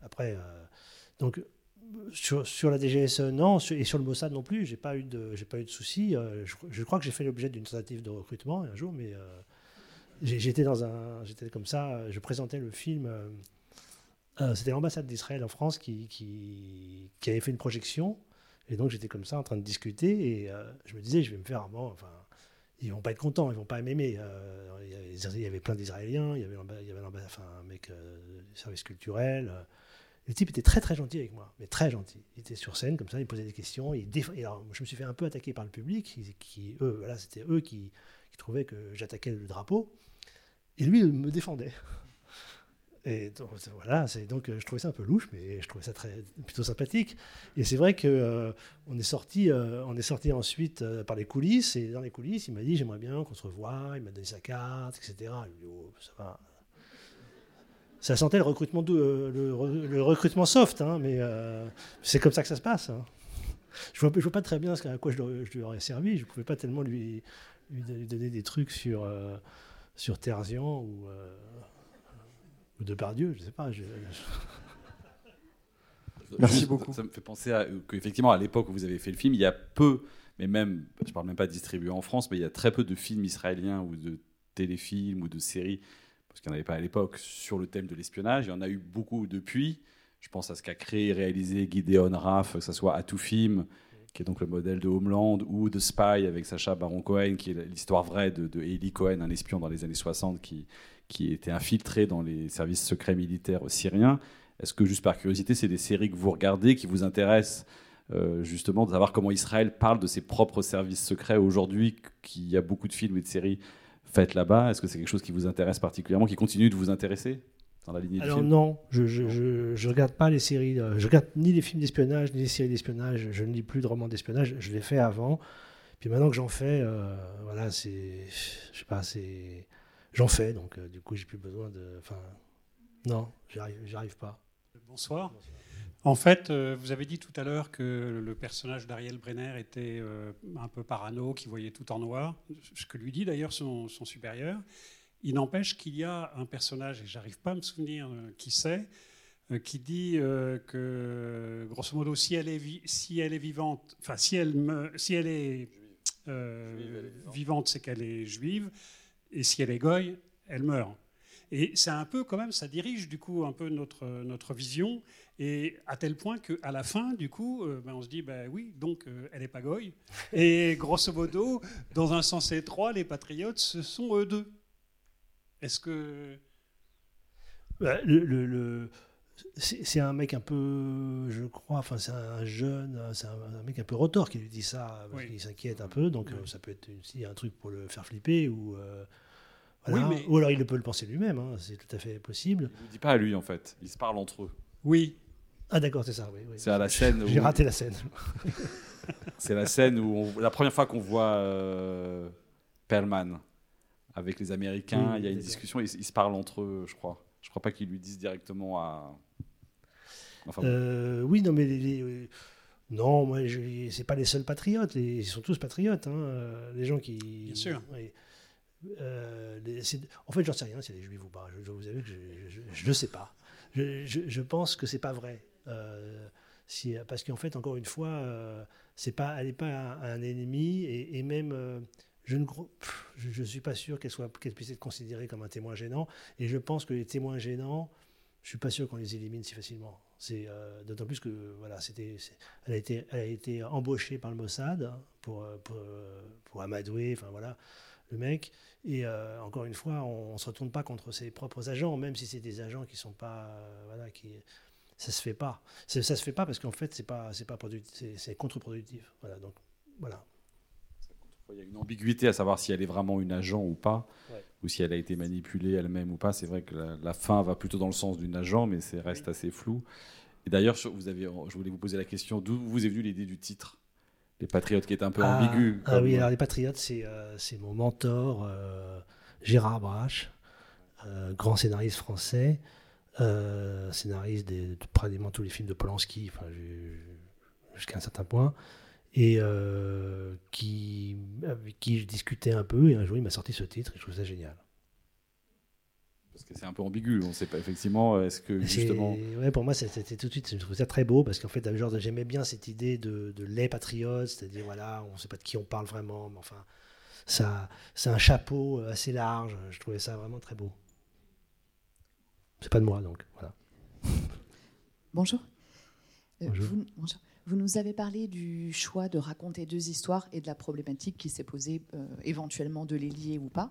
Après, donc sur, sur la DGSE, non, et sur le Mossad non plus, j'ai pas eu de, j'ai pas eu de soucis. Je, crois que j'ai fait l'objet d'une tentative de recrutement un jour, mais j'étais dans un, j'étais comme ça, euh, je présentais le film. euh, euh, c'était l'ambassade d'Israël en France qui, qui, qui avait fait une projection, et donc j'étais comme ça en train de discuter, et je me disais, je vais me faire, bon, enfin, ils vont pas être contents, ils vont pas m'aimer. Il y avait- plein d'Israéliens, il y avait, avait enfin, un mec du service culturel. le type était très très gentil avec moi, mais très gentil. Il était sur scène comme ça, il posait des questions. Il déf- alors, je me suis fait un peu attaquer par le public, qui, eux, voilà, c'était eux qui trouvaient que j'attaquais le drapeau, et lui il me défendait. Et donc, voilà, donc euh, je trouvais ça un peu louche, mais je trouvais ça très plutôt sympathique. Et c'est vrai que euh, euh, est sorti ensuite par les coulisses, et dans les coulisses, il m'a dit j'aimerais bien qu'on se revoie. Il m'a donné sa carte, etc. Oh, ça sentait le recrutement, soft, hein, mais c'est comme ça que ça se passe. hein. Je vois, je vois pas très bien à quoi je, lui- aurais servi. Je pouvais pas tellement lui, lui don- lui donner des trucs sur, sur Terzian ou, euh, ou Depardieu, je sais pas. je- Merci Juste, beaucoup. Ça, ça me fait penser à, qu'effectivement, à l'époque où vous avez fait le film, il y a peu, mais même, je parle même pas de distribué en France, mais il y a très peu de films israéliens ou de téléfilms ou de séries, parce qu'il n'y en avait pas à l'époque, sur le thème de l'espionnage. Il y en a eu beaucoup depuis. Je pense à ce qu'a créé et réalisé Gideon Raff, que ce soit Atoufim, qui est donc le modèle de Homeland, ou The Spy avec Sacha Baron Cohen, qui est l'histoire vraie de, de Cohen, un espion dans les années 60 qui, qui était infiltré dans les services secrets militaires syriens. Est-ce que, juste par curiosité, c'est des séries que vous regardez, qui vous intéressent euh, justement de savoir comment Israël parle de ses propres services secrets aujourd'hui, qu'il y a beaucoup de films et de séries faites là-bas? Est-ce que c'est quelque chose qui vous intéresse particulièrement, qui continue de vous intéresser? Dans la lignée du Alors film non, je, je, je, je regarde pas les séries, euh, je regarde ni les films d'espionnage, ni les séries d'espionnage, je ne lis plus de romans d'espionnage, je l'ai fait avant. Puis maintenant que j'en fais, euh, voilà, c'est, je sais pas, c'est, j'en fais, donc euh, du coup j'ai plus besoin de, enfin, non, j'y arrive, j'y arrive pas. Bonsoir. En fait, euh, vous avez dit tout à l'heure que le personnage d'Ariel Brenner était euh, un peu parano, qui voyait tout en noir, ce que lui dit d'ailleurs son, son supérieur. Il n'empêche qu'il y a un personnage, et j'arrive pas à me souvenir euh, qui c'est, euh, qui dit euh, que, grosso modo, si elle est, vi- si elle est vivante, enfin, si elle, me- si elle est euh, vivante, c'est qu'elle est juive, et si elle est goy, elle meurt. Et c'est un peu quand même, ça dirige du coup un peu notre, notre vision, et à tel point qu'à la fin, du coup, euh, ben, on se dit, ben oui, donc euh, elle est pas goy. Et grosso modo, dans un sens étroit, les patriotes, ce sont eux deux. Est-ce que... Bah, le, le- le- c'est un mec un peu, je crois, enfin c'est un jeune, c'est un, un mec un peu rotor qui lui dit ça parce Oui. qu'il s'inquiète un peu, donc euh, ça peut être aussi un truc pour le faire flipper ou. euh, Oui, voilà. mais- Ou alors il peut le penser lui-même, hein, c'est tout à fait possible. Il ne dit pas à lui, en fait. Ils se parlent entre eux. Oui. Ah d'accord, c'est ça, oui. oui. C'est à la scène J'ai où- raté la scène. C'est la scène où on- la première fois qu'on voit euh, Perlman avec les Américains, Oui, il y a une discussion, ils, ils se parlent entre eux, je crois. Je crois pas qu'ils lui disent directement à. Enfin. Euh, oui, non, mais les, les- euh, non, moi, je- c'est pas les seuls patriotes. les- ils sont tous patriotes. hein, euh, les gens qui. Bien sûr. oui. Euh, les- en fait, j'en sais rien si elle est juive ou pas. Je, je vous avoue que je ne sais pas. Je, je- je pense que c'est pas vrai. Euh, si, parce qu'en fait, encore une fois, euh, c'est pas, elle n'est pas un, un ennemi et, et même. Je ne je, suis pas sûr qu'elle puisse être considérée comme un témoin gênant et je pense que les témoins gênants je suis pas sûr qu'on les élimine si facilement. Euh, d'autant plus que voilà, c'était, elle a été, elle a été embauchée par le Mossad hein, pour euh, pour, euh, pour amadouer, enfin voilà, le mec. Et encore une fois, on, on se retourne pas contre ses propres agents, même si c'est des agents qui sont pas, euh, voilà, qui, ça se fait pas. Ça se fait pas parce qu'en fait, c'est pas, pas c'est contre-productif. Voilà, donc voilà. Il y a une ambiguïté à savoir si elle est vraiment une agent ou pas, Ouais. ou si elle a été manipulée elle-même ou pas. C'est vrai que la, la fin va plutôt dans le sens d'une agent, mais c'est reste assez flou. Et d'ailleurs, je, vous avez, je voulais vous poser la question d'où vous est venue l'idée du titre? Les Patriotes, qui est un peu ambigu. Ah oui, alors les Patriotes, c'est, euh, mon mentor, euh, Gérard Brache. euh, grand scénariste français, euh, scénariste des- de pratiquement tous les films de Polanski, enfin, jusqu'à un certain point, et euh, qui, avec qui je discutais un peu, et un jour il m'a sorti ce titre, et je trouve ça génial. Parce que c'est un peu ambigu. On ne sait pas effectivement. Est-ce que justement. ouais, pour moi, c'était tout de suite, je trouve ça très beau parce qu'en fait, genre, j'aimais bien cette idée de, de les patriotes, c'est-à-dire, voilà, on ne sait pas de qui on parle vraiment, mais enfin, ça, c'est un chapeau euh, assez large. Je trouvais ça vraiment très beau. C'est pas de moi, donc voilà. Bonjour. Euh, Bonjour. Vous, bonjour. Vous nous avez parlé du choix de raconter deux histoires et de la problématique qui s'est posée euh, éventuellement de les lier ou pas.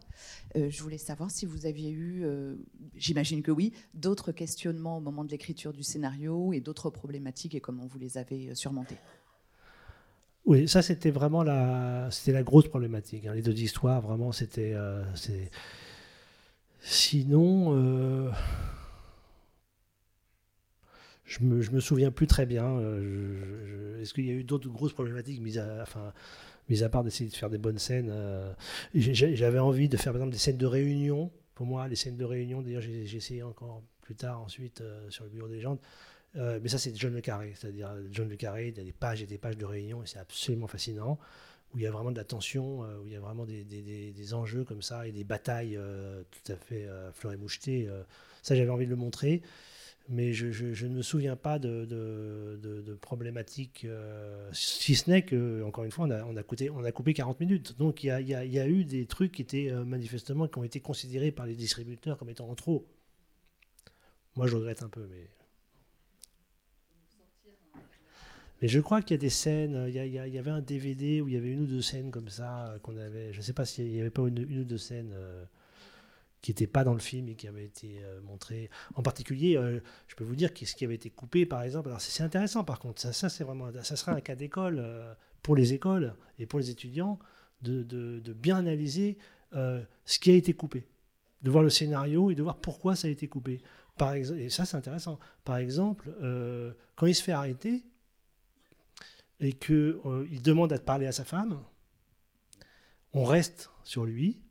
Euh, je voulais savoir si vous aviez eu, euh, j'imagine que oui, d'autres questionnements au moment de l'écriture du scénario et d'autres problématiques et comment vous les avez surmontées. Oui, ça c'était vraiment la, c'était la grosse problématique. hein. Les deux histoires, vraiment, c'était. Sinon, je me, me souviens plus très bien. euh, Est-ce qu'il y a eu d'autres grosses problématiques, mis à, part d'essayer de faire des bonnes scènes euh, J'avais envie de faire par exemple des scènes de réunion. Pour moi, les scènes de réunion, d'ailleurs, j'ai essayé encore plus tard ensuite euh, sur le bureau des gens. Mais ça, c'est John Le Carré. C'est-à-dire, John Le Carré, il y a des pages et des pages de réunion, et c'est absolument fascinant. Où il y a vraiment de la tension, où il y a vraiment des, des- enjeux comme ça, et des batailles tout à fait fleur et mouchetées. ça, j'avais envie de le montrer. Mais je, ne me souviens pas de, de, euh, si ce n'est que, encore une fois, on a, coupé, on a coupé 40 minutes. Donc il y a, eu des trucs qui étaient euh, manifestement, qui ont été considérés par les distributeurs comme étant en trop. Moi, je regrette un peu, mais. Mais je crois qu'il y a des scènes, il y, avait un DVD où il y avait une ou deux scènes comme ça euh, qu'on avait. Je ne sais pas s'il n'y avait pas une, ou deux scènes qui n'étaient pas dans le film et qui avaient été euh, montrées. En particulier, euh, je peux vous dire que ce qui avait été coupé, par exemple. Alors c'est intéressant, par contre. Ça, ça c'est vraiment, ça sera un cas d'école euh, pour les écoles et pour les étudiants de, de- bien analyser euh, ce qui a été coupé, de voir le scénario et de voir pourquoi ça a été coupé. Par exemple, et ça c'est intéressant. Par exemple, quand il se fait arrêter et qu'il il demande à parler à sa femme, on reste sur lui.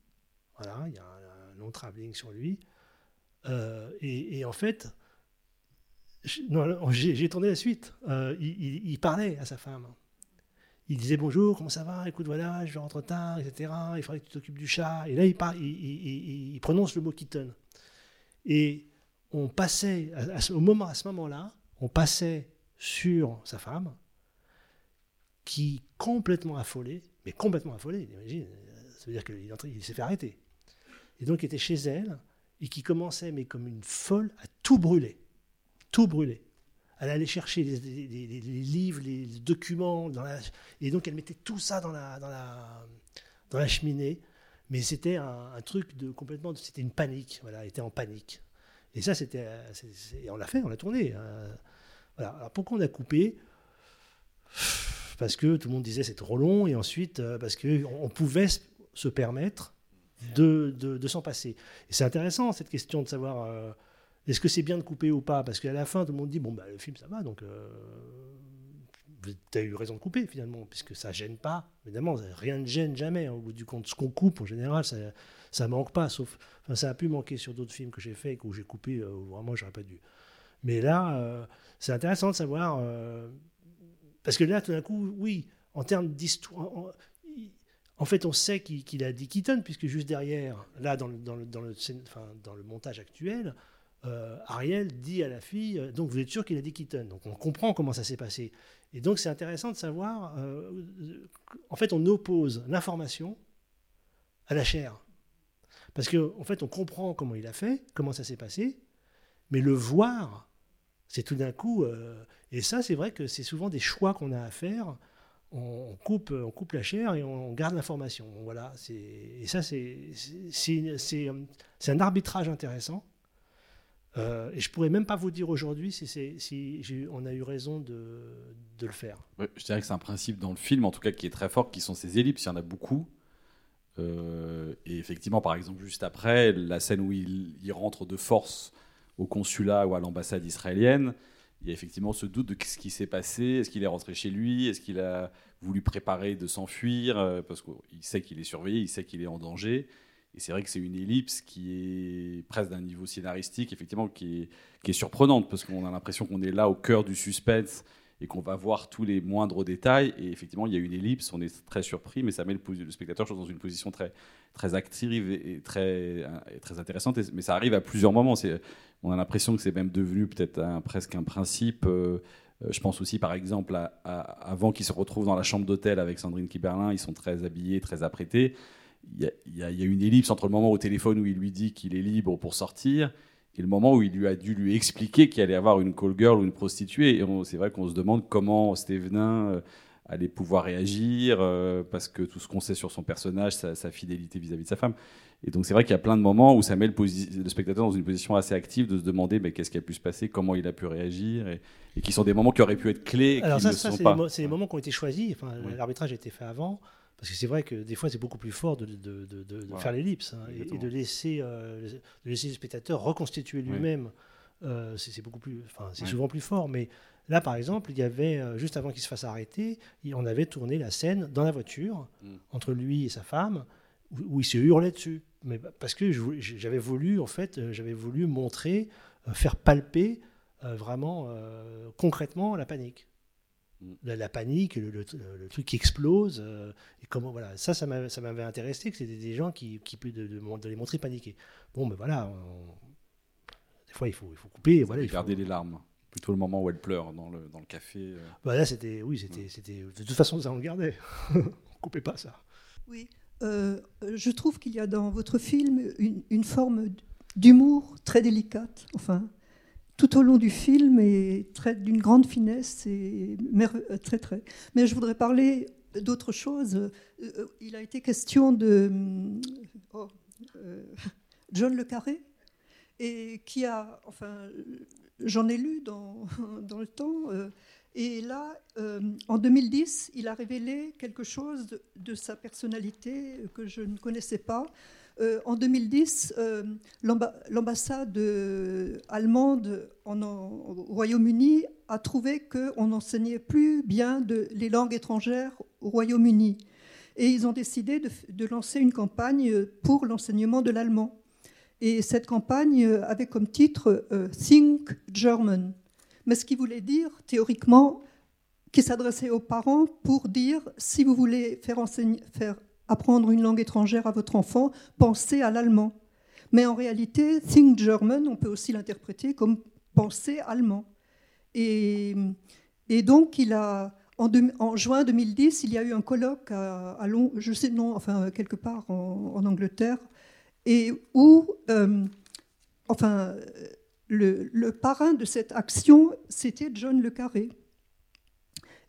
Voilà, il y a un, un long travelling sur lui. Euh, et, en fait, j'ai tourné la suite. Euh, il, parlait à sa femme. Il disait bonjour, comment ça va? Écoute, voilà, je rentre tard, etc. Il faudrait que tu t'occupes du chat. Et là, il, par- il, prononce le mot kitten. Et on passait, à- au moment, à ce moment-là, on passait sur sa femme, qui complètement affolée, mais complètement affolée, imagine, ça veut dire qu'il s'est fait arrêter. Et donc il était chez elle, et qui commençait, mais comme une folle, à tout brûler. Tout brûler. Elle allait chercher les, livres, les, documents, et donc elle mettait tout ça dans la, cheminée. Mais c'était un, truc de complètement, c'était une panique. Voilà, elle était en panique. Et ça, c'était, on l'a fait, on l'a tourné. hein. Voilà. Alors pourquoi on a coupé? Parce que tout le monde disait c'est trop long, et ensuite euh, parce que on on pouvait se permettre de, s'en passer. Et c'est intéressant cette question de savoir euh, est-ce que c'est bien de couper ou pas? Parce qu'à la fin, tout le monde dit bon, bah, le film ça va, donc euh, tu as eu raison de couper finalement, puisque ça gêne pas. Évidemment, rien ne gêne jamais. hein, au bout du compte, ce qu'on coupe en général, ça, ça manque pas. Sauf, enfin, ça a pu manquer sur d'autres films que j'ai fait où j'ai coupé euh, vraiment j'aurais pas dû. Mais là, euh, c'est intéressant de savoir. euh, parce que là, tout d'un coup, oui, en termes d'histoire. En, fait, on sait qu'il a dit Keaton, puisque juste derrière, là, dans le, montage actuel, euh, Ariel dit à la fille euh, Donc, vous êtes sûr qu'il a dit Keaton Donc, on comprend comment ça s'est passé. Et donc, c'est intéressant de savoir. euh, en fait, on oppose l'information à la chair. Parce qu'en en fait, on comprend comment il a fait, comment ça s'est passé, mais le voir, c'est tout d'un coup. et ça, c'est vrai que c'est souvent des choix qu'on a à faire. On, coupe, on coupe la chair et on garde l'information. Voilà. Et ça, c'est un arbitrage intéressant. Euh, et je pourrais même pas vous dire aujourd'hui si, on a eu raison de, le faire. Je dirais que c'est un principe dans le film, en tout cas, qui est très fort, qui sont ces ellipses. Il y en a beaucoup. Euh, et effectivement, par exemple, juste après, la scène où il rentre de force au consulat ou à l'ambassade israélienne, il y a effectivement ce doute de ce qui s'est passé. Est-ce qu'il est rentré chez lui? Est-ce qu'il a voulu préparer de s'enfuir? Euh, Parce qu'il sait qu'il est surveillé, il sait qu'il est en danger. Et c'est vrai que c'est une ellipse qui est presque d'un niveau scénaristique, effectivement, qui est, qui est surprenante, parce qu'on a l'impression qu'on est là au cœur du suspense et qu'on va voir tous les moindres détails. Et effectivement, il y a une ellipse, on est très surpris, mais ça met le, spectateur dans une position très, très active et très, très intéressante. mais ça arrive à plusieurs moments. On a l'impression que c'est même devenu peut-être presque un principe. Euh, je pense aussi, par exemple, avant qu'ils se retrouvent dans la chambre d'hôtel avec Sandrine Kiberlin, ils sont très habillés, très apprêtés. Il y, a, une ellipse entre le moment au téléphone où il lui dit qu'il est libre pour sortir et le moment où il lui a dû lui expliquer qu'il allait avoir une call girl ou une prostituée. Et c'est vrai qu'on se demande comment Stévenin euh, allait pouvoir réagir, euh, parce que tout ce qu'on sait sur son personnage, sa, fidélité vis-à-vis de sa femme. Et donc c'est vrai qu'il y a plein de moments où ça met le, spectateur dans une position assez active de se demander mais qu'est-ce qui a pu se passer, comment il a pu réagir, et, qui sont des moments qui auraient pu être clés. Alors ça, ça c'est les, moments qui ont été choisis. Enfin, L'arbitrage a été fait avant. Parce que c'est vrai que des fois, c'est beaucoup plus fort de, de, de, faire l'ellipse hein, et, de laisser, euh, de laisser le spectateur reconstituer lui-même. Euh, c'est beaucoup plus, enfin, c'est souvent plus fort. Mais là, par exemple, il y avait euh, juste avant qu'il se fasse arrêter, on avait tourné la scène dans la voiture mm. entre lui et sa femme, où, il se hurlait dessus. Mais parce que j'avais voulu, en fait, j'avais voulu montrer, faire palper vraiment concrètement la panique. Mm. La, panique, le, truc qui explose. Euh, et comment, voilà, ça, ça m'avait intéressé, que c'était des gens qui, qui de, de, les montrer paniquer. Bon, ben voilà, des fois, il faut, il faut couper. Voilà, il faut garder les larmes. Plutôt le moment où elle pleure dans le, dans le café. Euh. Bah là, c'était, oui, c'était, mm. c'était, de toute façon, ça, on le gardait. on coupait pas ça. Oui, euh, je trouve qu'il y a dans votre film une, une forme d'humour très délicate. Enfin, tout au long du film et d'une grande finesse et euh, très très. Mais je voudrais parler d'autre chose. Euh, euh, il a été question de oh, John Le Carré et qui a, enfin, j'en ai lu dans, dans le temps. Et là, en 2010, il a révélé quelque chose de, sa personnalité que je ne connaissais pas. Euh, en 2010, euh, l'ambassade euh, allemande au Royaume-Uni a trouvé qu'on n'enseignait plus bien les langues étrangères au Royaume-Uni. Et ils ont décidé de, lancer une campagne pour l'enseignement de l'allemand. Et cette campagne avait comme titre Think German. Mais ce qui voulait dire, théoriquement, qui s'adressait aux parents pour dire si vous voulez faire, faire apprendre une langue étrangère à votre enfant, pensez à l'allemand. Mais en réalité, Think German, on peut aussi l'interpréter comme penser allemand. Et, et donc, il a, en, en, juin 2010, il y a eu un colloque à, à Londres, je sais non, enfin quelque part en, Angleterre, et où, euh, enfin, le, parrain de cette action, c'était John Le Carré.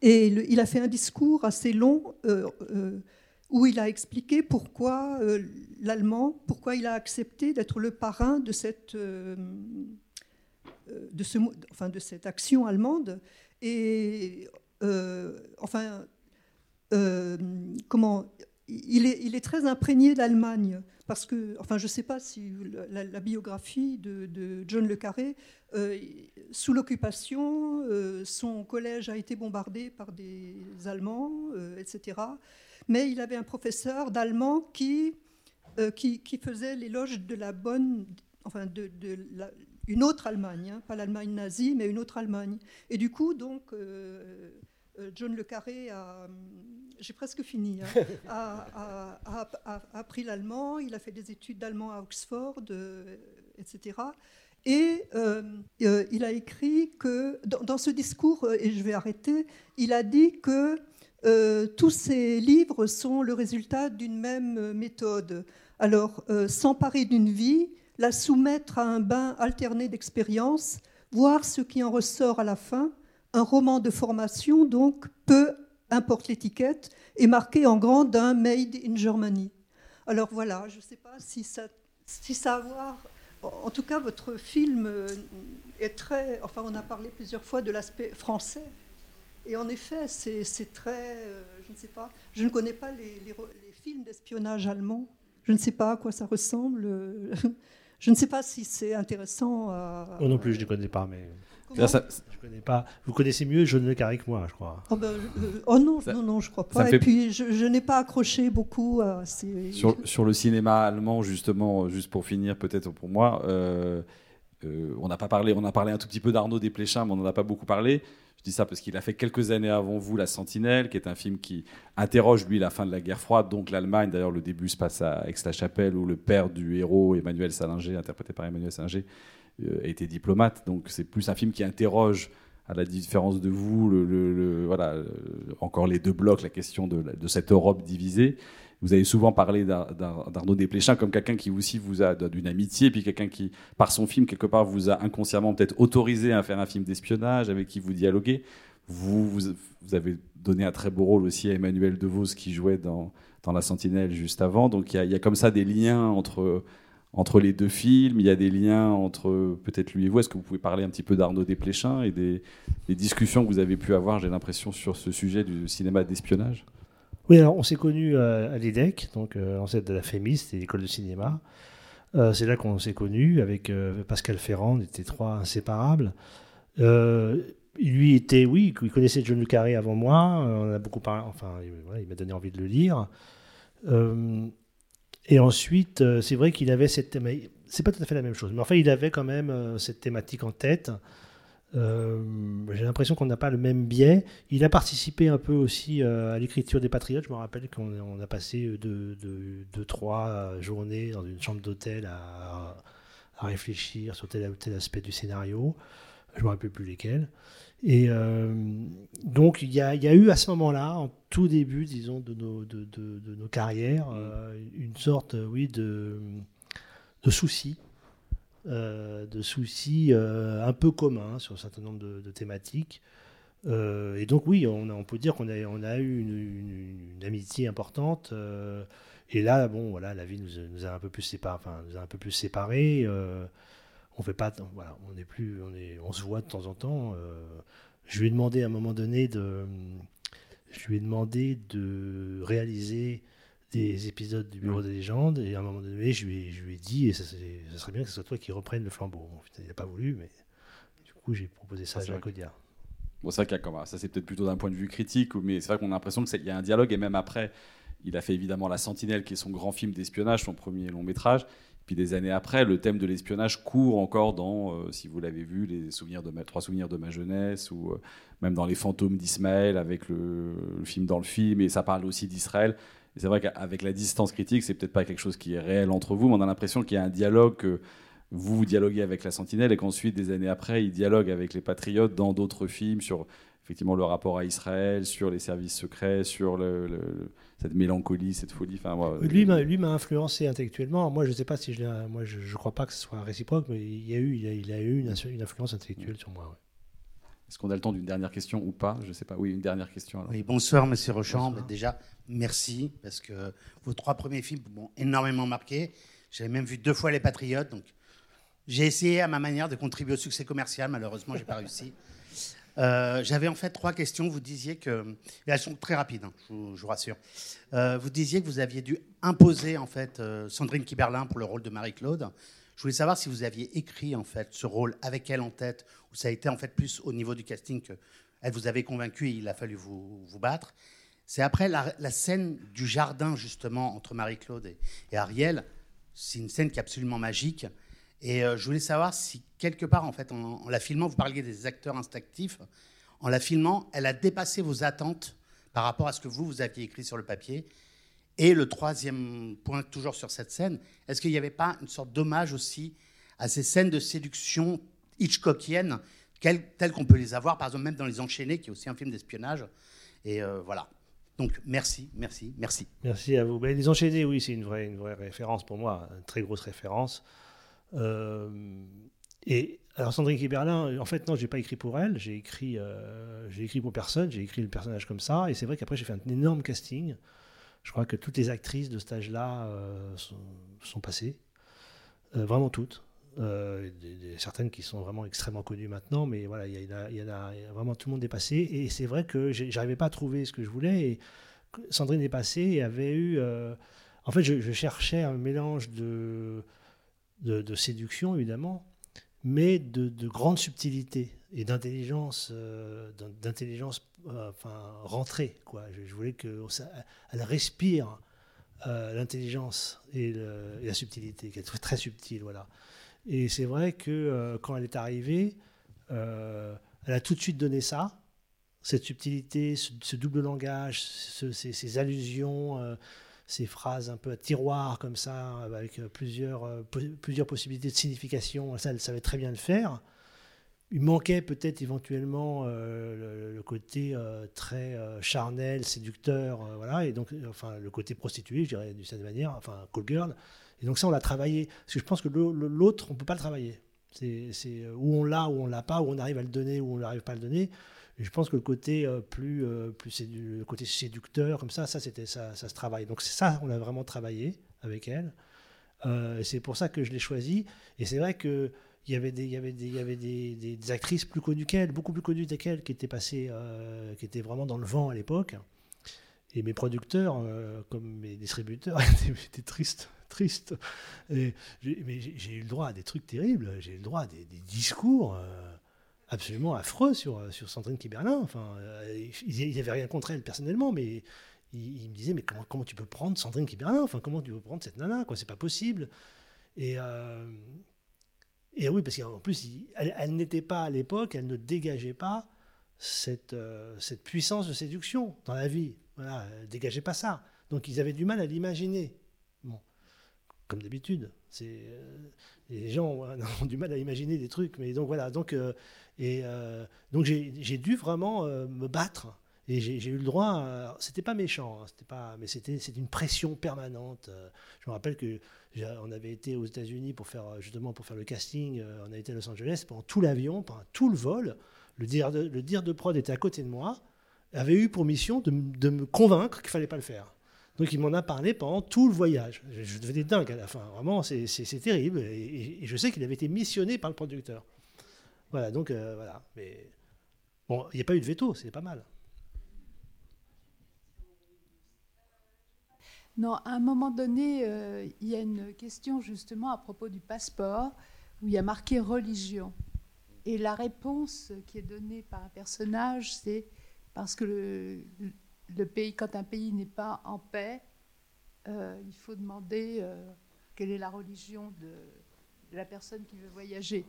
Et il a fait un discours assez long. Euh, euh, où il a expliqué pourquoi euh, l'allemand, pourquoi il a accepté d'être le parrain de cette, de, ce, enfin, de cette action allemande. Et enfin, comment il est, très imprégné d'Allemagne parce que, enfin, je ne sais pas si la, biographie de, John Le Carré, sous l'occupation, son collège a été bombardé par des Allemands, etc mais il avait un professeur d'allemand qui, euh, qui, faisait l'éloge de la bonne, enfin de, une autre Allemagne, hein, pas l'Allemagne nazie, mais une autre Allemagne. Et du coup, donc, euh, euh, John Le Carré a, j'ai presque fini, hein, a, a, a, appris l'allemand, il a fait des études d'allemand à Oxford, etc. Et il a écrit que, dans, dans, ce discours, et je vais arrêter, il a dit que euh, tous ces livres sont le résultat d'une même méthode. Alors, euh, s'emparer d'une vie, la soumettre à un bain alterné d'expériences, voir ce qui en ressort à la fin, un roman de formation, donc peu importe l'étiquette, est marqué en grand d'un Made in Germany. Alors voilà, je ne sais pas si ça, si ça a à voir. En tout cas, votre film est très. Enfin, on a parlé plusieurs fois de l'aspect français et en effet, c'est très. Euh, je ne sais pas. Je ne connais pas les, films d'espionnage allemands. Je ne sais pas à quoi ça ressemble. Je ne sais pas si c'est intéressant. à- Moi non plus, je ne les connais pas, mais. Ça- Je connais pas. Vous connaissez mieux John Le Carré que moi, je crois. Oh, ben, euh, oh non, Ça- non, non, je crois ça pas. Et fait- puis, je, je n'ai pas accroché beaucoup à ces. Sur, sur le cinéma allemand, justement, juste pour finir, peut-être pour moi, euh, euh, on n'a pas parlé, on a parlé un tout petit peu d'Arnaud Desplechin, mais on n'en a pas beaucoup parlé. Je dis ça parce qu'il a fait quelques années avant vous La Sentinelle, qui est un film qui interroge, lui, la fin de la guerre froide, donc l'Allemagne. D'ailleurs, le début se passe à Aix-la-Chapelle, où le père du héros, Emmanuel Salinger, interprété par Emmanuel Salinger, euh, été diplomate. Donc, c'est plus un film qui interroge, à la différence de vous, voilà, euh, encore les deux blocs, la question de cette Europe divisée. Vous avez souvent parlé d'Ar- d'Ar- d'Arnaud Desplechin comme quelqu'un qui aussi vous a d'une amitié, puis quelqu'un qui, par son film, quelque part, vous a inconsciemment peut-être autorisé à faire un film d'espionnage, avec qui vous dialoguez. Vous, avez donné un très beau rôle aussi à Emmanuel DeVos qui jouait dans, dans La Sentinelle juste avant. Donc il y a, comme ça des liens entre, entre les deux films, il y a des liens entre peut-être lui et vous. Est-ce que vous pouvez parler un petit peu d'Arnaud Desplechin et des discussions que vous avez pu avoir, j'ai l'impression, sur ce sujet du cinéma d'espionnage? Oui, alors on s'est connus euh, à l'EDEC, donc euh, l'ancêtre de la FEMIS, c'était l'école de cinéma. Euh, c'est là qu'on s'est connus avec euh, Pascal Ferrand, on était trois inséparables. Euh, lui était, oui, il connaissait John Le Carré avant moi, euh, on a beaucoup parlé, enfin, il, m'a donné envie de le lire. Euh, et ensuite, euh, c'est vrai qu'il avait cette c'est pas tout à fait la même chose, mais enfin, il avait quand même euh, cette thématique en tête. Euh, J'ai l'impression qu'on n'a pas le même biais. Il a participé un peu aussi euh, à l'écriture des Patriotes. Je me rappelle qu'on on a passé deux, deux, deux, trois journées dans une chambre d'hôtel à, à réfléchir sur tel ou tel aspect du scénario. Je ne me rappelle plus lesquels. Et euh, donc, il y, a, il y a eu à ce moment-là, en tout début, disons, de nos, de, de, de nos carrières, euh, une sorte, oui, de, de souci euh, de soucis euh, un peu communs sur un certain nombre de, thématiques. Euh, et donc oui, on, peut dire qu'on a, eu une, amitié importante. euh, et là, bon, voilà, la vie nous, nous a un peu plus séparés. Euh, on on se voit de temps en temps. euh, je lui ai demandé à un moment donné de, je lui ai demandé de réaliser des épisodes du Bureau des légendes et à un moment donné je lui ai, je lui ai dit et ça, serait bien que ce soit toi qui reprennes le flambeau. Bon, il n'a pas voulu mais du coup j'ai proposé ça Ah, à Jacques Audiard. Bon, c'est vrai qu'il y a comme- ça, c'est peut-être plutôt d'un point de vue critique, mais c'est vrai qu'on a l'impression qu'il y a un dialogue, et même après, il a fait évidemment La Sentinelle, qui est son grand film d'espionnage, son premier long métrage. Puis des années après, le thème de l'espionnage court encore dans, euh, si vous l'avez vu, les souvenirs de ma- trois souvenirs de ma jeunesse, ou euh, même dans Les fantômes d'Ismaël, avec le, le film dans le film, et ça parle aussi d'Israël. Et c'est vrai qu'avec la distance critique, c'est peut-être pas quelque chose qui est réel entre vous, mais on a l'impression qu'il y a un dialogue que vous, vous dialoguez avec la Sentinelle et qu'ensuite, des années après, il dialogue avec les Patriotes dans d'autres films sur effectivement le rapport à Israël, sur les services secrets, sur le- le- le- cette mélancolie, cette folie. Enfin, moi, Lui m'a lui m'a influencé intellectuellement. Moi je sais pas si je moi je, je crois pas que ce soit réciproque mais il y a eu il a, il a eu une, une influence intellectuelle sur moi. ouais. Est-ce qu'on a le temps d'une dernière question ou pas? Je sais pas. Oui, une dernière question. alors. Oui, bonsoir, monsieur Rocham. Bonsoir. Déjà, merci, parce que vos trois premiers films m'ont énormément marqué. J'avais même vu deux fois Les Patriotes, donc j'ai essayé à ma manière de contribuer au succès commercial. Malheureusement, j'ai pas réussi. Euh, J'avais en fait trois questions. Vous disiez que, et elles sont très rapides, hein, je, vous, je vous rassure. Euh, vous disiez que vous aviez dû imposer en fait euh, Sandrine Kiberlin pour le rôle de Marie-Claude. Je voulais savoir si vous aviez écrit en fait ce rôle avec elle en tête, ou ça a été en fait plus au niveau du casting que elle vous avait convaincu et il a fallu vous, battre. C'est après la, scène du jardin justement entre Marie-Claude et, Ariel. C'est une scène qui est absolument magique. Et euh, je voulais savoir si quelque part en fait en la filmant, vous parliez des acteurs instinctifs. En la filmant, elle a dépassé vos attentes par rapport à ce que vous vous aviez écrit sur le papier. Et le troisième point, toujours sur cette scène, est-ce qu'il n'y avait pas une sorte d'hommage aussi à ces scènes de séduction hitchcockiennes, telles qu'on peut les avoir, par exemple, même dans Les Enchaînés, qui est aussi un film d'espionnage Et euh, voilà. Donc, merci, merci, merci. Merci à vous. Ben, les enchaînés, oui, c'est une vraie, une vraie référence pour moi, une très grosse référence. Euh, et alors Sandrine Kiberlin, en fait, non, j'ai pas écrit pour elle, j'ai écrit, euh, j'ai écrit pour personne, j'ai écrit le personnage comme ça, et c'est vrai qu'après j'ai fait un énorme casting. Je crois que toutes les actrices de cet âge-là euh, sont, passées, Euh, vraiment toutes. Euh, certaines qui sont vraiment extrêmement connues maintenant, mais voilà, il y, y a- vraiment tout le monde est passé, et c'est vrai que j'arrivais pas à trouver ce que je voulais. Sandrine est passée et avait eu. en fait, je, cherchais un mélange de, de séduction, évidemment, mais de, de grande subtilité et d'intelligence, euh, d'in- d'intelligence euh, enfin, rentrée. Quoi. Je, voulais qu'elle respire euh, l'intelligence et, la subtilité, qui est très, subtile. Voilà. Et c'est vrai que quand elle est arrivée, elle a tout de suite donné ça, cette subtilité, ce, double langage, ce- ces, allusions, ces phrases un peu à tiroir comme ça, avec euh, plusieurs, euh, plusieurs possibilités de signification. Ça, elle savait très bien le faire. Il manquait peut-être éventuellement euh, le, côté très charnel, séducteur, voilà, et donc enfin le côté prostitué, je dirais d'une certaine manière, enfin call girl. Et donc ça, on l'a travaillé. Parce que je pense que l'autre, on peut pas le travailler. C'est où on l'a, où on l'a pas, où on arrive à le donner, où on n'arrive pas à le donner. Je pense que le côté euh, plus, euh, plus le côté séducteur, comme ça, ça c'était ça, se travaille. Donc ça, on a vraiment travaillé avec elle. Euh, c'est pour ça que je l'ai choisie. Et c'est vrai que il y avait des, il y avait des, il y avait des, des- actrices plus connues qu'elle, beaucoup plus connues qu'elle, qui étaient passées, qui étaient vraiment dans le vent à l'époque. Et mes producteurs, comme mes distributeurs, étaient, tristes, tristes. Et mais j'ai eu le droit à des trucs terribles. J'ai eu le droit à des, discours absolument affreux sur, sur Sandrine Kiberlin. Enfin, euh, ils n'avaient rien contre elle personnellement, mais ils, me disaient mais comment, comment tu peux prendre Sandrine Kiberlin? Enfin, comment tu peux prendre cette nana Quoi, c'est pas possible. Et euh, et oui, parce qu'en plus, elle, n'était pas à l'époque, elle ne dégageait pas cette, euh, cette puissance de séduction dans la vie. Voilà, elle dégageait pas ça. Donc ils avaient du mal à l'imaginer. Bon, comme d'habitude, c'est euh, les gens ont, du mal à imaginer des trucs. Mais donc voilà, donc euh, et euh, donc j'ai dû vraiment euh, me battre. Et j'ai eu le droit. à- C'était pas méchant, hein, c'était pas, mais c'était une pression permanente. Euh, Je me rappelle que on avait été aux États-Unis pour faire euh, justement pour faire le casting. euh, On a été à Los Angeles pendant tout l'avion, pendant tout le vol. Le dire de, le dire de prod était à côté de moi, avait eu pour mission de, me convaincre qu'il fallait pas le faire. Donc il m'en a parlé pendant tout le voyage. Je, je devenais dingue à la fin. Vraiment, c'est- terrible. Et je sais qu'il avait été missionné par le producteur. Voilà, donc euh, voilà. Mais bon, il n'y a pas eu de veto, c'est pas mal. Non, à un moment donné, euh, il y a une question justement à propos du passeport où il y a marqué religion. Et la réponse qui est donnée par un personnage, c'est parce que le, pays, quand un pays n'est pas en paix, euh, il faut demander quelle est la religion de la personne qui veut voyager.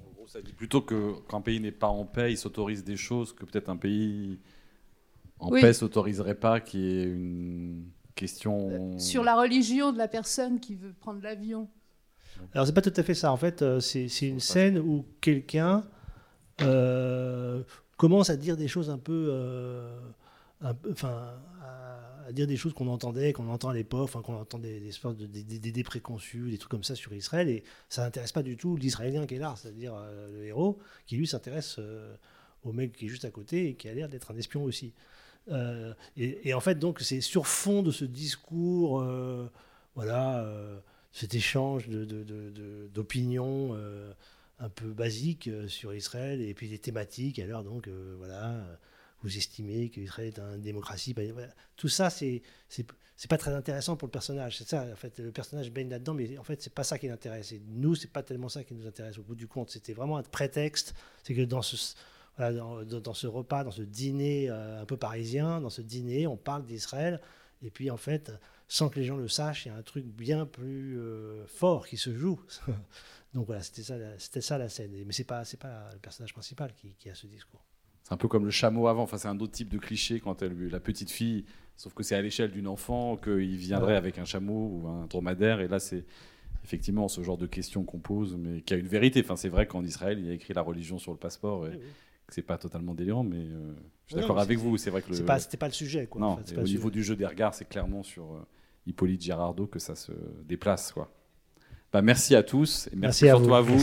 En gros, ça dit plutôt que qu'un pays n'est pas en paix, il s'autorise des choses que peut-être un pays en Oui. paix s'autoriserait pas, qui est une question. Sur la religion de la personne qui veut prendre l'avion. Alors c'est pas tout à fait ça. En fait, euh, c'est c'est une scène où quelqu'un euh, commence à dire des choses un peu, euh, enfin, à, dire des choses qu'on entendait, qu'on entend à l'époque, qu'on entend des, sortes de- des, des- des des trucs comme ça sur Israël, et ça n'intéresse pas du tout l'Israélien qui est là, c'est-à-dire euh, le héros, qui lui s'intéresse euh, au mec qui est juste à côté et qui a l'air d'être un espion aussi. Euh, et, en fait, donc, c'est sur fond de ce discours, voilà, cet échange d'opinions un peu basiques euh, sur Israël et puis des thématiques. Alors, donc, voilà, vous estimez qu'Israël est une démocratie. ben. Tout ça, c'est c'est pas très intéressant pour le personnage. C'est ça, en fait, le personnage baigne là-dedans, mais en fait, c'est pas ça qui l'intéresse. Et nous, c'est pas tellement ça qui nous intéresse au bout du compte. C'était vraiment un prétexte. C'est que dans ce dans, dans- ce repas, dans ce dîner euh, un peu parisien, dans ce dîner, on parle d'Israël. Et puis, en fait, sans que les gens le sachent, il y a un truc bien plus euh, fort qui se joue. Donc voilà, c'était ça, ça la scène. Mais c'est pas, pas le personnage principal qui a ce discours. C'est un peu comme le chameau avant. Enfin, c'est un autre type de cliché quand elle, la petite fille, sauf que c'est à l'échelle d'une enfant qu'il viendrait Ouais. avec un chameau ou un dromadaire. Et là, c'est effectivement ce genre de questions qu'on pose, mais qui a une vérité. Enfin, c'est vrai qu'en Israël, il y a écrit la religion sur le passeport. Et oui. que C'est pas totalement délirant, mais euh, je suis d'accord avec vous. C'est vrai que le- c'est pas- c'était pas le sujet, quoi, Non, en fait, c'est et pas au niveau sujet. du jeu des regards, c'est clairement sur euh, Hippolyte Girardot que ça se déplace, quoi. Bah, merci à tous et merci, Merci à surtout vous. à vous.